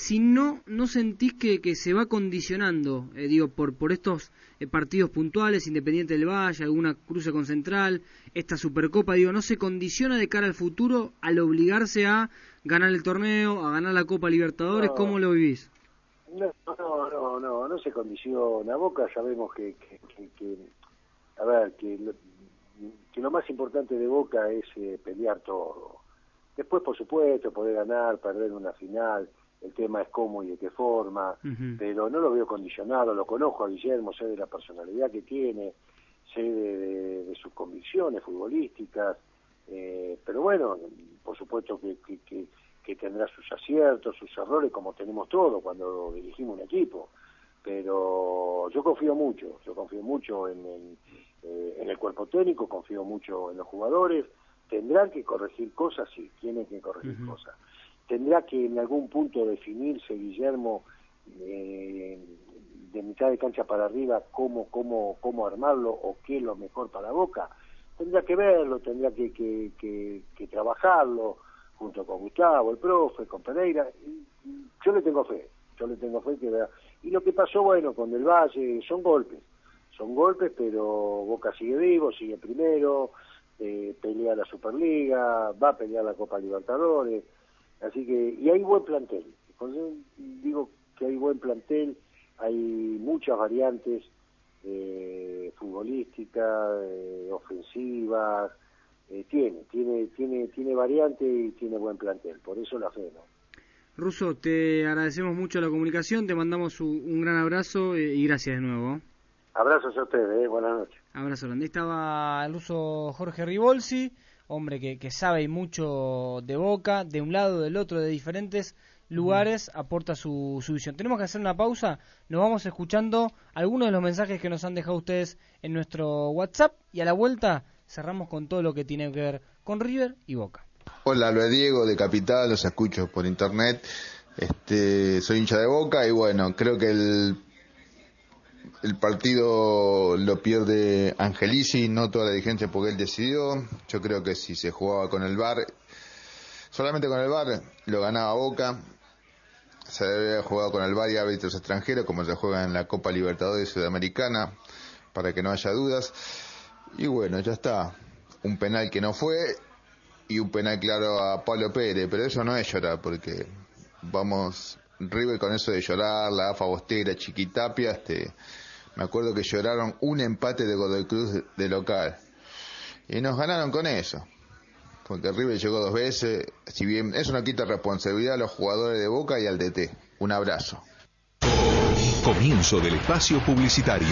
Si no, no sentís que, que se va condicionando, eh, digo, por, por estos eh, partidos puntuales, Independiente del Valle, alguna cruce con Central, esta Supercopa, digo, ¿no se condiciona de cara al futuro al obligarse a ganar el torneo, a ganar la Copa Libertadores?
No.
¿Cómo lo vivís?
No, no, no, no, no se condiciona. Boca sabemos que, que, que- que- a ver, que lo, que lo más importante de Boca es eh, pelear todo. Después, por supuesto, poder ganar, perder una final, el tema es cómo y de qué forma, pero no lo veo condicionado, lo conozco a Guillermo, sé de la personalidad que tiene, sé de, de- de sus convicciones futbolísticas, eh, pero bueno, por supuesto que, que, que- que tendrá sus aciertos, sus errores, como tenemos todos cuando dirigimos un equipo, pero yo confío mucho, yo confío mucho en, en, eh, en el cuerpo técnico, confío mucho en los jugadores, tendrán que corregir cosas, sí, tienen que corregir cosas. Tendrá que en algún punto definirse Guillermo eh, de mitad de cancha para arriba cómo, cómo, cómo armarlo o qué es lo mejor para Boca. Tendrá que verlo, tendrá que, que, que, trabajarlo junto con Gustavo, el profe, con Pereira. Yo le tengo fe, yo le tengo fe que. Y lo que pasó, bueno, con Del Valle, son golpes, son golpes, pero Boca sigue vivo, sigue primero, eh, pelea la Superliga, va a pelear la Copa Libertadores, así que, y hay buen plantel. Cuando digo que hay buen plantel, hay muchas variantes eh, futbolísticas, eh, ofensivas, eh, tiene, tiene, tiene, tiene variante y tiene buen plantel, por eso la fe, ¿no?
Ruso, te agradecemos mucho la comunicación, te mandamos un, gran abrazo eh, y gracias de nuevo.
Abrazos a ustedes, ¿eh? buenas noches.
Abrazo grande. Estaba el ruso Jorge Ribolsi, hombre que, que sabe mucho de boca, de un lado, del otro, de diferentes lugares, aporta su, su visión. Tenemos que hacer una pausa, nos vamos escuchando algunos de los mensajes que nos han dejado ustedes en nuestro WhatsApp y a la vuelta cerramos con todo lo que tiene que ver con River y Boca.
Hola, lo es Diego de Capital, los escucho por internet. Este, soy hincha de Boca y bueno, creo que el el partido lo pierde Angelici, no toda la dirigencia porque él decidió. Yo creo que si se jugaba con el VAR, solamente con el VAR lo ganaba Boca. Se haber jugado con el VAR y árbitros extranjeros como se juega en la Copa Libertadores Sudamericana, para que no haya dudas. Y bueno, ya está. Un penal que no fue y un penal claro a Pablo Pérez, pero eso no es llorar porque vamos River con eso de llorar, la AFA Bostera, Chiquitapia, este, me acuerdo que lloraron un empate de Godoy Cruz de, local y nos ganaron con eso. Porque River llegó dos veces, si bien eso no quita responsabilidad a los jugadores de Boca y al DT. Un abrazo.
Comienzo del espacio publicitario.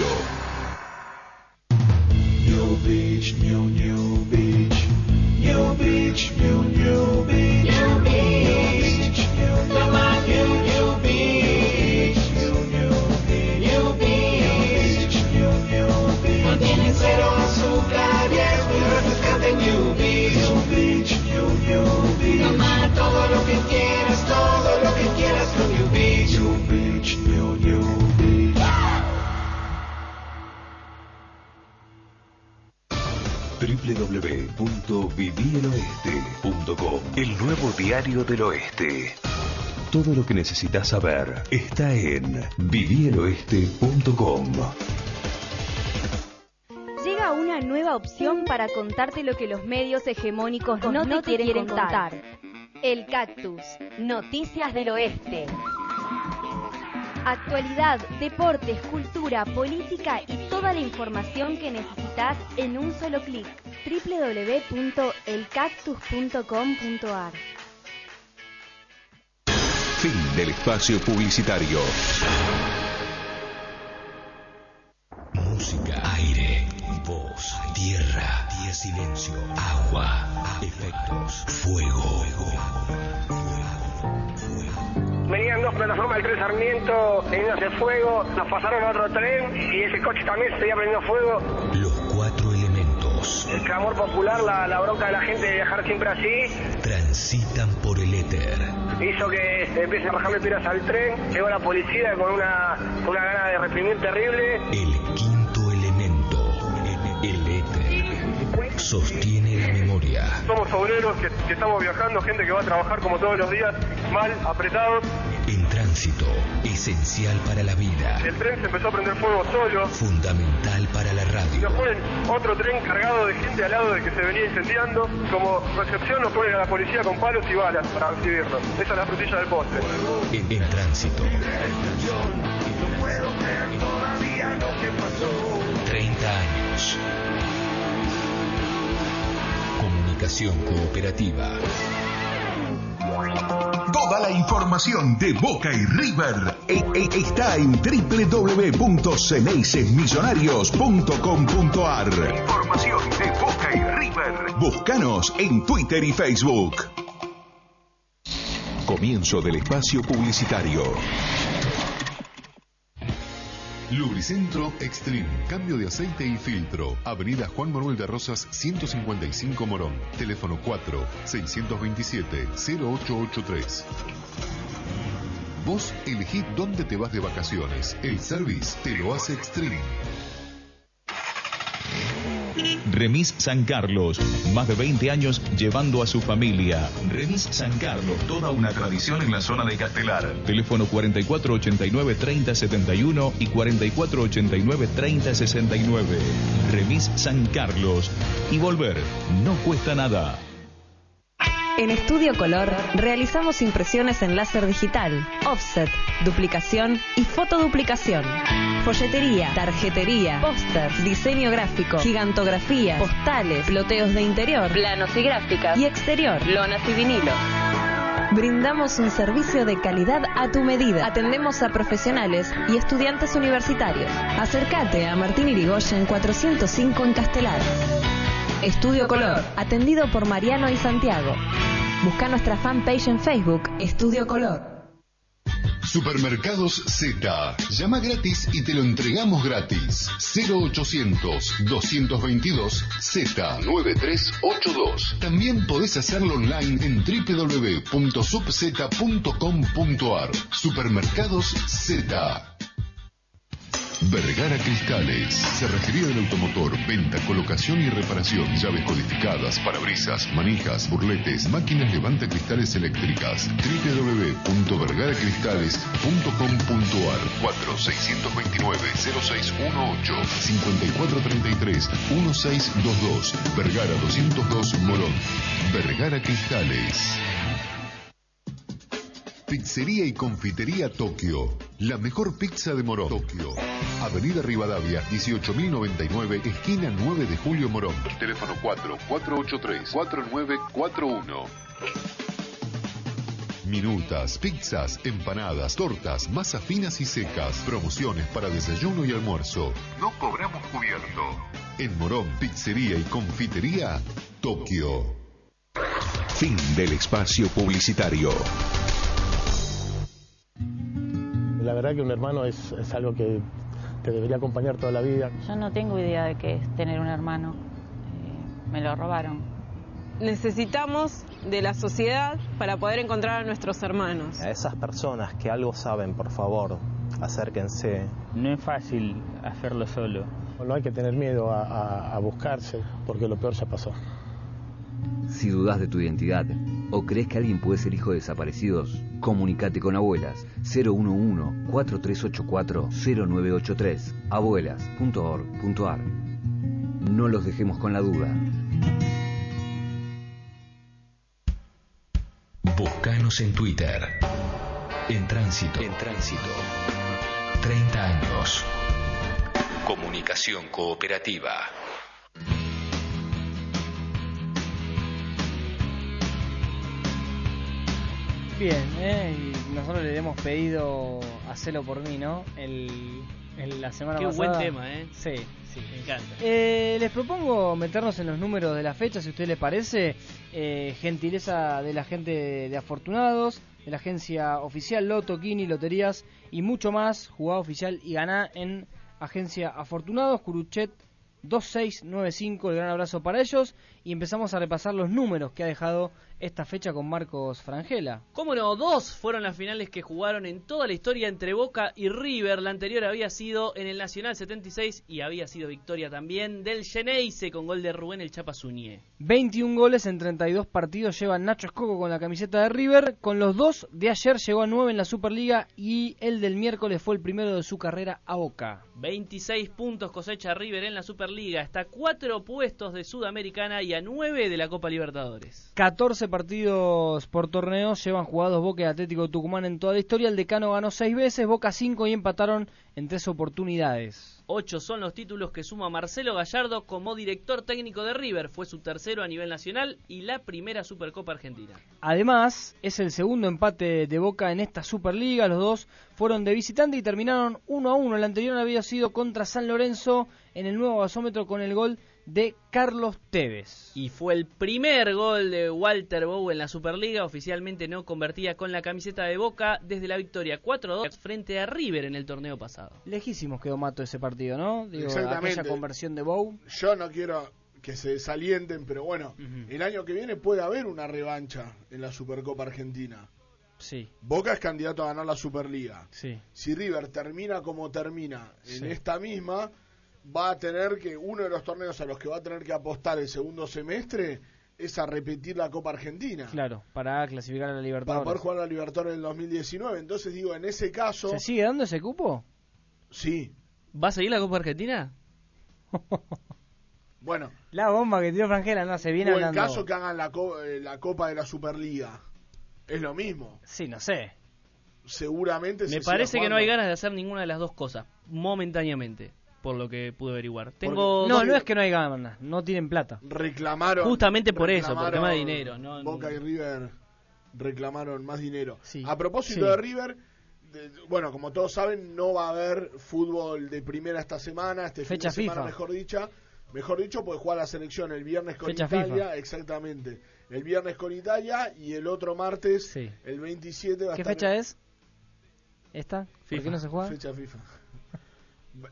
New Beach, New New Beach, New Beach, New New Beach,
www.vivieloeste.com El nuevo diario del oeste. Todo lo que necesitas saber está en vivieloeste.com.
Llega una nueva opción para contarte lo que los medios hegemónicos no, te, quieren, contar. El Cactus. Noticias del Oeste. Actualidad, deportes, cultura, política y toda la información que necesitas en un solo clic. www.elcactus.com.ar
Fin del espacio publicitario. Silencio, agua, efectos, fuego.
Venían dos plataformas del tren Sarmiento teniéndose fuego, nos pasaron a otro tren y ese coche también se seguía prendiendo fuego.
Los cuatro elementos
El clamor popular, la, la bronca de la gente de viajar siempre así,
transitan por el éter.
hizo que empiece a bajarle piedras al tren. Llegó la policía con una, una gana de reprimir terrible.
El sostiene la memoria.
Somos obreros que, que estamos viajando, gente que va a trabajar como todos los días, mal, apretados.
En tránsito, esencial para la vida,
El tren se empezó a prender fuego solo.
fundamental para la
Y
radio.
nos ponen otro tren cargado de gente al lado de que se venía incendiando. Como recepción nos ponen a la policía con palos y balas para recibirnos. Esa es la frutilla del postre.
En, en tránsito, 30 años. Cooperativa.
Toda la información de Boca y River e- e- está en www.ceneisesmillonarios.com.ar. Información de Boca y River. Búscanos en Twitter y Facebook.
Comienzo del espacio publicitario.
Lubricentro Extreme. Cambio de aceite y filtro. Avenida Juan Manuel de Rosas 155 Morón. Teléfono 4 627 0883. Vos elegí dónde te vas de vacaciones. El service te lo hace Extreme.
Remis San Carlos, más de 20 años llevando a su familia. Remis San Carlos, toda una tradición en la zona de Castelar. Teléfono 4489-3071 y 4489-3069. Remis San Carlos. Y volver no cuesta nada.
En Estudio Color realizamos impresiones en láser digital, offset, duplicación y fotoduplicación. Folletería, tarjetería, pósters, diseño gráfico, gigantografía, postales, ploteos de interior, planos y gráficas y exterior, lonas y vinilo. Brindamos un servicio de calidad a tu medida. Atendemos a profesionales y estudiantes universitarios. Acércate a Martín Irigoyen 405 en Castelar. Estudio Color, atendido por Mariano y Santiago. Busca nuestra fanpage en Facebook, Estudio Color.
Supermercados Z. Llama gratis y te lo entregamos gratis. 0800 222 Z 9382. También podés hacerlo online en www.subz.com.ar. Supermercados Z. Vergara Cristales. Cerrajería del automotor, venta, colocación y reparación, llaves codificadas, parabrisas, manijas, burletes, máquinas levanta cristales eléctricas. www.vergaracristales.com.ar 4629-0618 5433-1622 Vergara 202 Morón. Vergara Cristales. Pizzería y Confitería Tokio. La mejor pizza de Morón. Tokio. Avenida Rivadavia, 18.099, esquina 9 de Julio Morón. Teléfono 4-483-4941. Minutas, pizzas, empanadas, tortas, masas finas y secas. Promociones para desayuno y almuerzo. No cobramos cubierto. En Morón, Pizzería y Confitería Tokio.
Fin del espacio publicitario.
La verdad que un hermano es, es algo que te debería acompañar toda la vida.
Yo no tengo idea de qué es tener un hermano. Eh, me lo robaron.
Necesitamos de la sociedad para poder encontrar a nuestros hermanos.
A esas personas que algo saben, por favor, acérquense.
No es fácil hacerlo solo.
No hay que tener miedo a, a- a buscarse, porque lo peor ya pasó.
Si dudas de tu identidad o crees que alguien puede ser hijo de desaparecidos, comunicate con Abuelas 011-4384-0983 abuelas.org.ar No los dejemos con la duda.
Búscanos en Twitter. En Tránsito. En Tránsito. 30 años. Comunicación cooperativa.
Bien, ¿eh? y nosotros le hemos pedido hacerlo por mí, ¿no? El, el- la semana
Qué
pasada.
buen tema, ¿eh?
Sí.
Sí, me encanta.
Eh, les propongo meternos en los números de la fecha, si a usted les parece. Eh, gentileza de la gente de Afortunados, de la agencia oficial Loto, Kini, Loterías y mucho más. Jugada oficial y ganá en agencia Afortunados, Curuchet 2695. El gran abrazo para ellos. Y empezamos a repasar los números que ha dejado esta fecha con Marcos Frangela.
Cómo no, dos fueron las finales que jugaron en toda la historia entre Boca y River. La anterior había sido en el Nacional 76 y había sido victoria también del Geneise con gol de Rubén el Chapa Zunié.
21 goles en 32 partidos lleva Nacho Escoco con la camiseta de River. Con los dos de ayer llegó a 9 en la Superliga y el del miércoles fue el primero de su carrera a Boca.
26 puntos cosecha River en la Superliga. Está a 4 puestos de Sudamericana y a 9 de la Copa Libertadores.
14 partidos por torneo llevan jugados Boca y Atlético Tucumán en toda la historia. El decano ganó 6 veces, Boca 5 y empataron en 3 oportunidades.
8 son los títulos que suma Marcelo Gallardo como director técnico de River. Fue su tercero a nivel nacional y la primera Supercopa Argentina.
Además, es el segundo empate de Boca en esta Superliga. Los dos fueron de visitante y terminaron 1 a 1. El anterior había sido contra San Lorenzo en el nuevo gasómetro con el gol de Carlos Tevez.
Y fue el primer gol de Walter Bow en la Superliga. Oficialmente no convertía con la camiseta de Boca desde la victoria 4-2 frente a River en el torneo pasado.
Lejísimos quedó Mato ese partido, ¿no? Digo,
Exactamente.
aquella conversión de Bow.
Yo no quiero que se desalienten, pero bueno, el año que viene puede haber una revancha en la Supercopa Argentina.
Sí.
Boca es candidato a ganar la Superliga.
Sí.
Si River termina como termina en
Sí.
esta misma, va a tener que, uno de los torneos a los que va a tener que apostar el segundo semestre es a repetir la Copa Argentina.
Claro, para clasificar a la
Para
Libertadores.
poder jugar la Libertadores en el 2019. Entonces digo, en ese caso,
¿Se sigue dando ese cupo?
sí.
¿Va a seguir la Copa Argentina?
Bueno,
La bomba que tiró Frangela, no, se viene
o en
hablando.
caso que hagan la, co- eh, la Copa de la Superliga, es lo mismo.
Sí, no sé.
Seguramente
Me
se
parece que no hay ganas de hacer ninguna de las dos cosas, momentáneamente, por lo que pude averiguar. Tengo
No, no es que no hay ganas, no tienen plata.
reclamaron
Justamente por eso, por tema de dinero, no-
Boca y River reclamaron más dinero
Sí.
a propósito
Sí.
de River de- bueno como todos saben no va a haber fútbol de primera esta semana este
Fecha
fin de semana
FIFA.
mejor dicha mejor dicho puede jugar la selección el viernes con
Fecha
Italia
FIFA.
exactamente el viernes con Italia y el otro martes
Sí.
el 27 va a
¿Qué
estar
fecha es? ¿Esta? ¿Por
FIFA.
qué no se juega?
Fecha FIFA.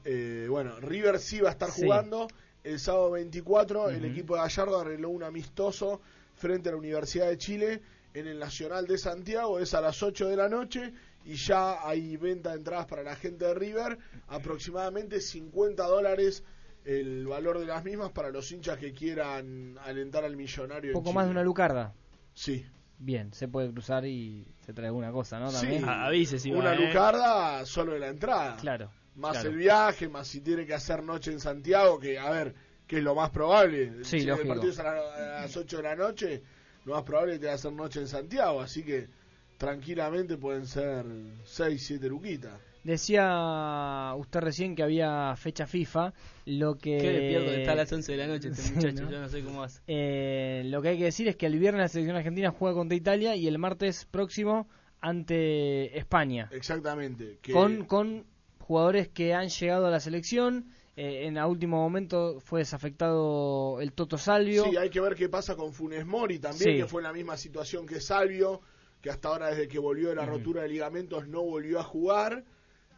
Eh, bueno, River sí va a estar
Sí.
jugando el sábado 24. El equipo de Gallardo arregló un amistoso frente a la Universidad de Chile en el Nacional de Santiago. Es a las 8 de la noche y ya hay venta de entradas para la gente de River. Aproximadamente 50 dólares el valor de las mismas para los hinchas que quieran alentar al millonario.
Poco más de una lucarda.
Sí.
Bien, se puede cruzar y se trae alguna cosa, ¿no?
Sí,
También.
avise si
una
va, ¿eh?
lucarda solo de la entrada.
Claro.
Más
claro.
el viaje, más si tiene que hacer noche en Santiago, que a ver, que es lo más probable.
Sí,
si
lógico.
el partido es a, la- a las 8 de la noche, lo más probable es que te va a hacer noche en Santiago, así que tranquilamente pueden ser 6, 7 luquitas.
Decía usted recién que había fecha FIFA, lo que...
Qué despierto que está a las 11 de la noche este
Sí,
muchacho,
¿no?
yo no sé cómo hace.
Eh, lo que hay que decir es que el viernes la selección argentina juega contra Italia y el martes próximo ante España.
Exactamente. Que
Con, con jugadores que han llegado a la selección. eh, en el último momento fue desafectado el Toto Salvio.
Sí, hay que ver qué pasa con Funes Mori también,
Sí.
que fue en la misma situación que Salvio, que hasta ahora desde que volvió de la rotura de ligamentos no volvió a jugar.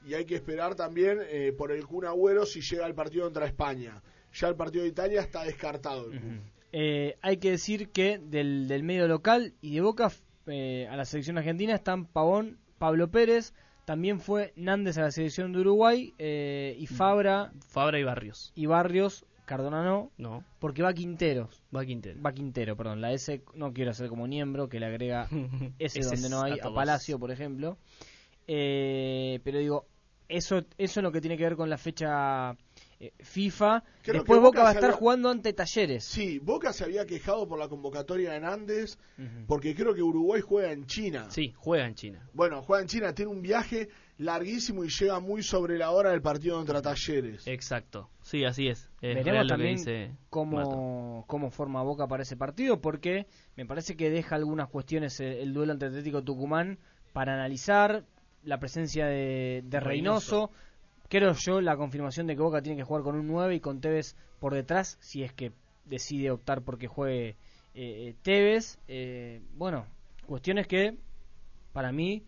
Y hay que esperar también eh, por el Kun Agüero si llega al partido contra España. Ya el partido de Italia está descartado. el Kun.
Eh, hay que decir que del, del medio local y de Boca eh, a la selección argentina están Pavón, Pablo Pérez, También fue Nández a la selección de Uruguay eh, y Fabra
Fabra y Barrios.
y Barrios, Cardona no,
No,
porque va Quinteros.
va Quintero.
Va Quintero, perdón. La S no quiero hacer como miembro, que le agrega S donde no hay,
a
a. Palacio, por ejemplo. Eh, pero digo, eso, eso es lo que tiene que ver con la fecha eh, FIFA.
Creo
Después Boca
Boca
va a estar
había-
jugando ante Talleres.
Sí, Boca se había quejado por la convocatoria de Nández, porque creo que Uruguay juega en China.
Sí, juega en China.
Bueno, juega en China, tiene un viaje larguísimo y llega muy sobre la hora del partido contra Talleres.
Exacto. Sí, así es. Es
Veremos
real lo que
también
dice Mato.
cómo, cómo forma Boca para ese partido, porque me parece que deja algunas cuestiones el, el duelo ante Atlético Tucumán para analizar la presencia de, de Reynoso. Creo yo la confirmación de que Boca tiene que jugar con un 9 y con Tevez por detrás, si es que decide optar porque juegue eh, eh, Tevez. Eh, bueno, cuestiones que para mí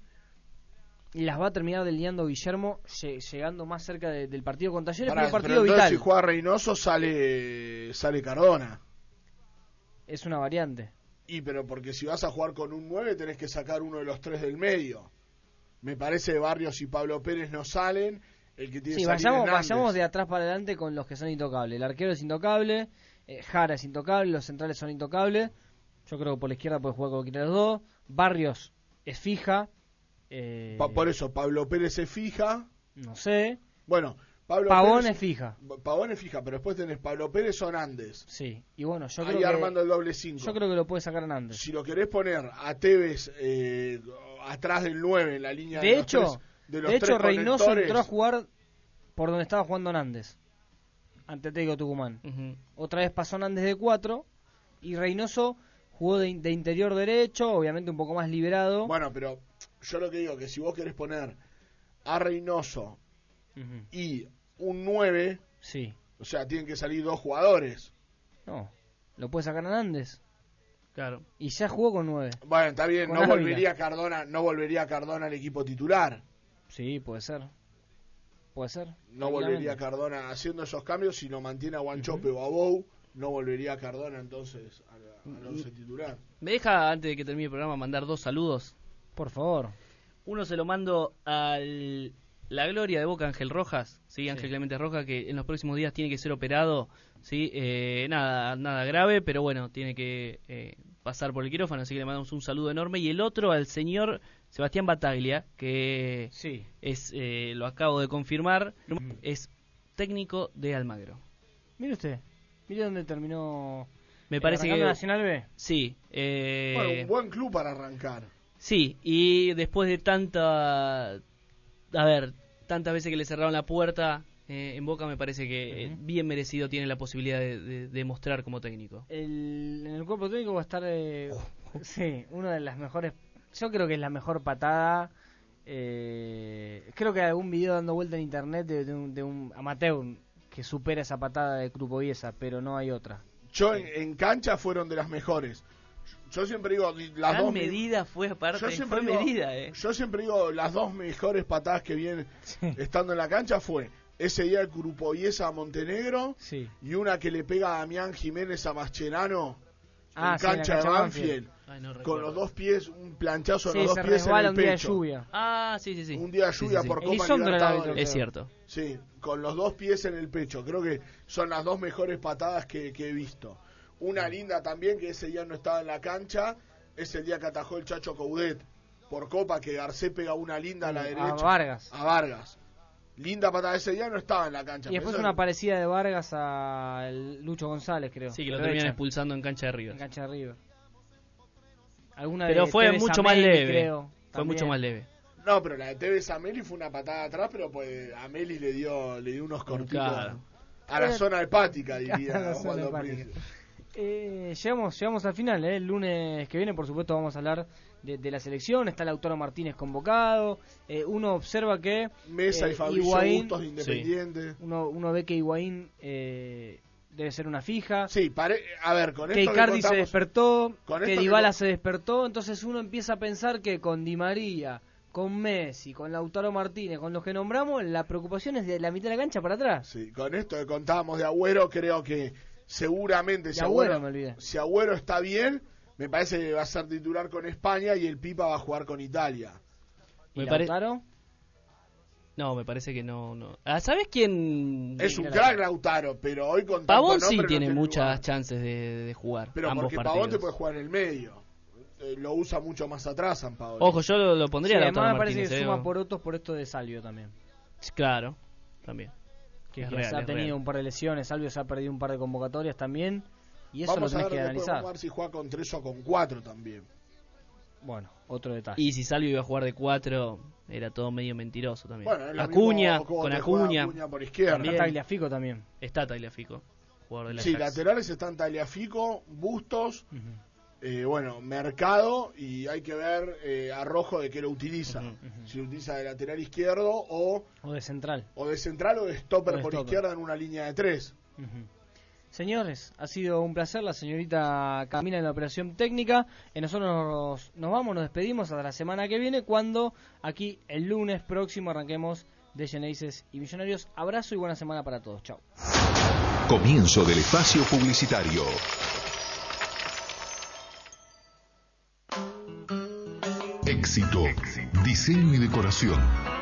las va a terminar delineando Guillermo lle- llegando más cerca de- del partido con Talleres,
Pará,
pero
pero
partido
entonces
vital.
si juega Reynoso sale, sale Cardona.
Es una variante.
Y pero porque si vas a jugar con un 9 tenés que sacar uno de los tres del medio. Me parece Barrios y Pablo Pérez no salen. El que tiene
Sí, vayamos,
es Nández.
vayamos de atrás para adelante con los que son intocables. El arquero es intocable, eh, Jara es intocable, los centrales son intocables. Yo creo que por la izquierda puede jugar con cualquiera de los dos. Barrios es fija. eh,
Pa- por eso Pablo Pérez se fija.
no sé.
Bueno, Pablo
Pavón
Pérez
es fija.
Pavón es fija, pero después tenés Pablo Pérez o Nández.
Sí, y bueno, yo
Ahí
creo que,
armando el doble 5.
yo creo que lo puede sacar Hernández.
Si lo querés poner a Tevez eh, atrás del 9 en la línea de,
De
los
hecho,
tres- de, los
de hecho Reynoso
conectores,
entró a jugar por donde estaba jugando Nández. Ante Atlético Tucumán. Otra vez pasó Nández de 4 y Reynoso jugó de, de interior derecho, obviamente un poco más liberado.
Bueno, pero yo lo que digo que si vos querés poner a Reynoso y un 9,
Sí.
o sea, tienen que salir dos jugadores.
No, lo puede sacar Hernández.
Claro.
Y ya jugó con 9.
Bueno, está bien,
Con
no
Ávila.
volvería Cardona, no volvería Cardona al equipo titular.
Sí, puede ser. Puede ser.
No volvería Cardona haciendo esos cambios si no mantiene a Guanchope o a Bou, no volvería Cardona entonces al, once titular.
Me deja, antes de que termine el programa, mandar dos saludos.
Por favor.
Uno se lo mando al la gloria de Boca Ángel Rojas, sí,
Sí.
Ángel Clemente Rojas, que en los próximos días tiene que ser operado, sí, eh, nada, nada grave, pero bueno, tiene que eh, pasar por el quirófano, así que le mandamos un saludo enorme. Y el otro al señor Sebastián Bataglia, que
Sí.
es, eh, lo acabo de confirmar, es técnico de Almagro.
Mire usted. Mire dónde terminó.
Me
eh,
parece que
Nacional B.
sí, eh,
Bueno, un buen club para arrancar.
Sí, y después de tanta. A ver, tantas veces que le cerraron la puerta eh, en Boca, me parece que eh, bien merecido tiene la posibilidad de, de, de mostrar como técnico.
El, en el cuerpo técnico va a estar. eh,
Oh.
sí, una de las mejores. Yo creo que es la mejor patada. eh, creo que hay algún video dando vuelta en internet de, de un, de un amateur que supera esa patada de Crupoviesa, pero no hay otra.
Yo en, en cancha fueron de las mejores. Yo siempre digo las
Gran
dos
medida fue aparte,
yo siempre
fue
digo-
medida, eh.
Yo siempre digo las dos mejores patadas que vienen estando en la cancha fue ese día el Curupoviesa a Montenegro
Sí.
y una que le pega a Damián Jiménez a Mascherano
Ah,
en
sí,
cancha de
cancha de
Banfield.
Ay, no
con los dos pies, un planchazo
Sí,
en los
se
dos pies en el
un día de
pecho.
lluvia.
Ah, sí, sí, sí.
Un día de lluvia
sí, sí.
por Copa Libertadores.
árbitro,
Es cierto.
Sí, con los dos pies en el pecho. Creo que son las dos mejores patadas que, que he visto. Una linda también, que ese día no estaba en la cancha, es el día que atajó el Chacho Coudet por Copa, que Garcé pega una linda a la
A
derecha.
Vargas.
A Vargas. Linda patada ese día, no estaba en la cancha.
Y después una parecida de Vargas a Lucho González, creo.
Sí, que lo terminan expulsando en cancha de River.
En cancha de River. Alguna
Pero
de
fue
Tevez
mucho más leve.
creo,
Fue
también.
mucho más leve.
No, pero la de Tevez Ameli fue una patada atrás, pero pues Ameli le dio, le dio unos cortitos
Claro.
a la zona hepática, diría
zona hepática. Eh, llegamos, llegamos al final, ¿eh? el lunes que viene por supuesto vamos a hablar de, de la selección, está Lautaro Martínez convocado, eh, uno observa que
Mesa y
eh,
Fabricio
Higuaín-
de Independiente.
uno, uno ve que Higuaín eh, debe ser una fija,
Sí, pare- a ver, con
que
esto que
Icardi se
contamos-
despertó,
con
que Dybala se despertó, entonces uno empieza a pensar que con Di María, con Messi, con Lautaro Martínez, con los que nombramos, la preocupación es de la mitad de la cancha para atrás.
Sí, con esto que contábamos de Agüero, creo que seguramente si
Agüero, me olvidé.
si Agüero está bien, me parece que va a ser titular con España y el Pipa va a jugar con Italia.
¿Y
Me pare-
Lautaro?
No, me parece que no. no. Ah, ¿Sabes quién?
Es un crack Lautaro, pero hoy con tanto
Pavón sí
no
tiene muchas
lugar.
chances de, de jugar.
Pero
ambos
porque
partidos.
Pavón te puede jugar en el medio. Eh, lo usa mucho más atrás San Paolo.
Ojo, yo lo, lo pondría
Sí,
a
además
Lautaro
me parece
Martínez.
que
eh.
suma por otros por esto de Salvio también.
Claro, también.
Que,
Es
que
real,
se ha
es
tenido
real.
un par de lesiones, Salvio se ha perdido un par de convocatorias también. Y eso
Vamos
lo
a
tenés
ver
que analizar.
vamos a ver si juega con tres o con cuatro también.
Bueno, otro detalle.
Y si Salvio iba a jugar de cuatro, era todo medio mentiroso también.
Bueno,
Acuña, con Acuña.
Acuña por izquierda.
También.
Está Tagliafico también.
Está Tagliafico, jugador de la
Sí, laterales están Taliafico, Bustos, eh, bueno, Mercado y hay que ver eh, a Rojo de qué lo utiliza. Si lo utiliza de lateral izquierdo o,
O de central.
o de central o de stopper
O de
por
stopper.
izquierda en una línea de tres.
Señores, ha sido un placer. La señorita camina en la operación técnica. Y nosotros nos, vamos, nos despedimos hasta la semana que viene, cuando aquí el lunes próximo arranquemos de Genesis y Millonarios. Abrazo y buena semana para todos. Chao.
Comienzo del espacio publicitario.
Éxito. Diseño y decoración.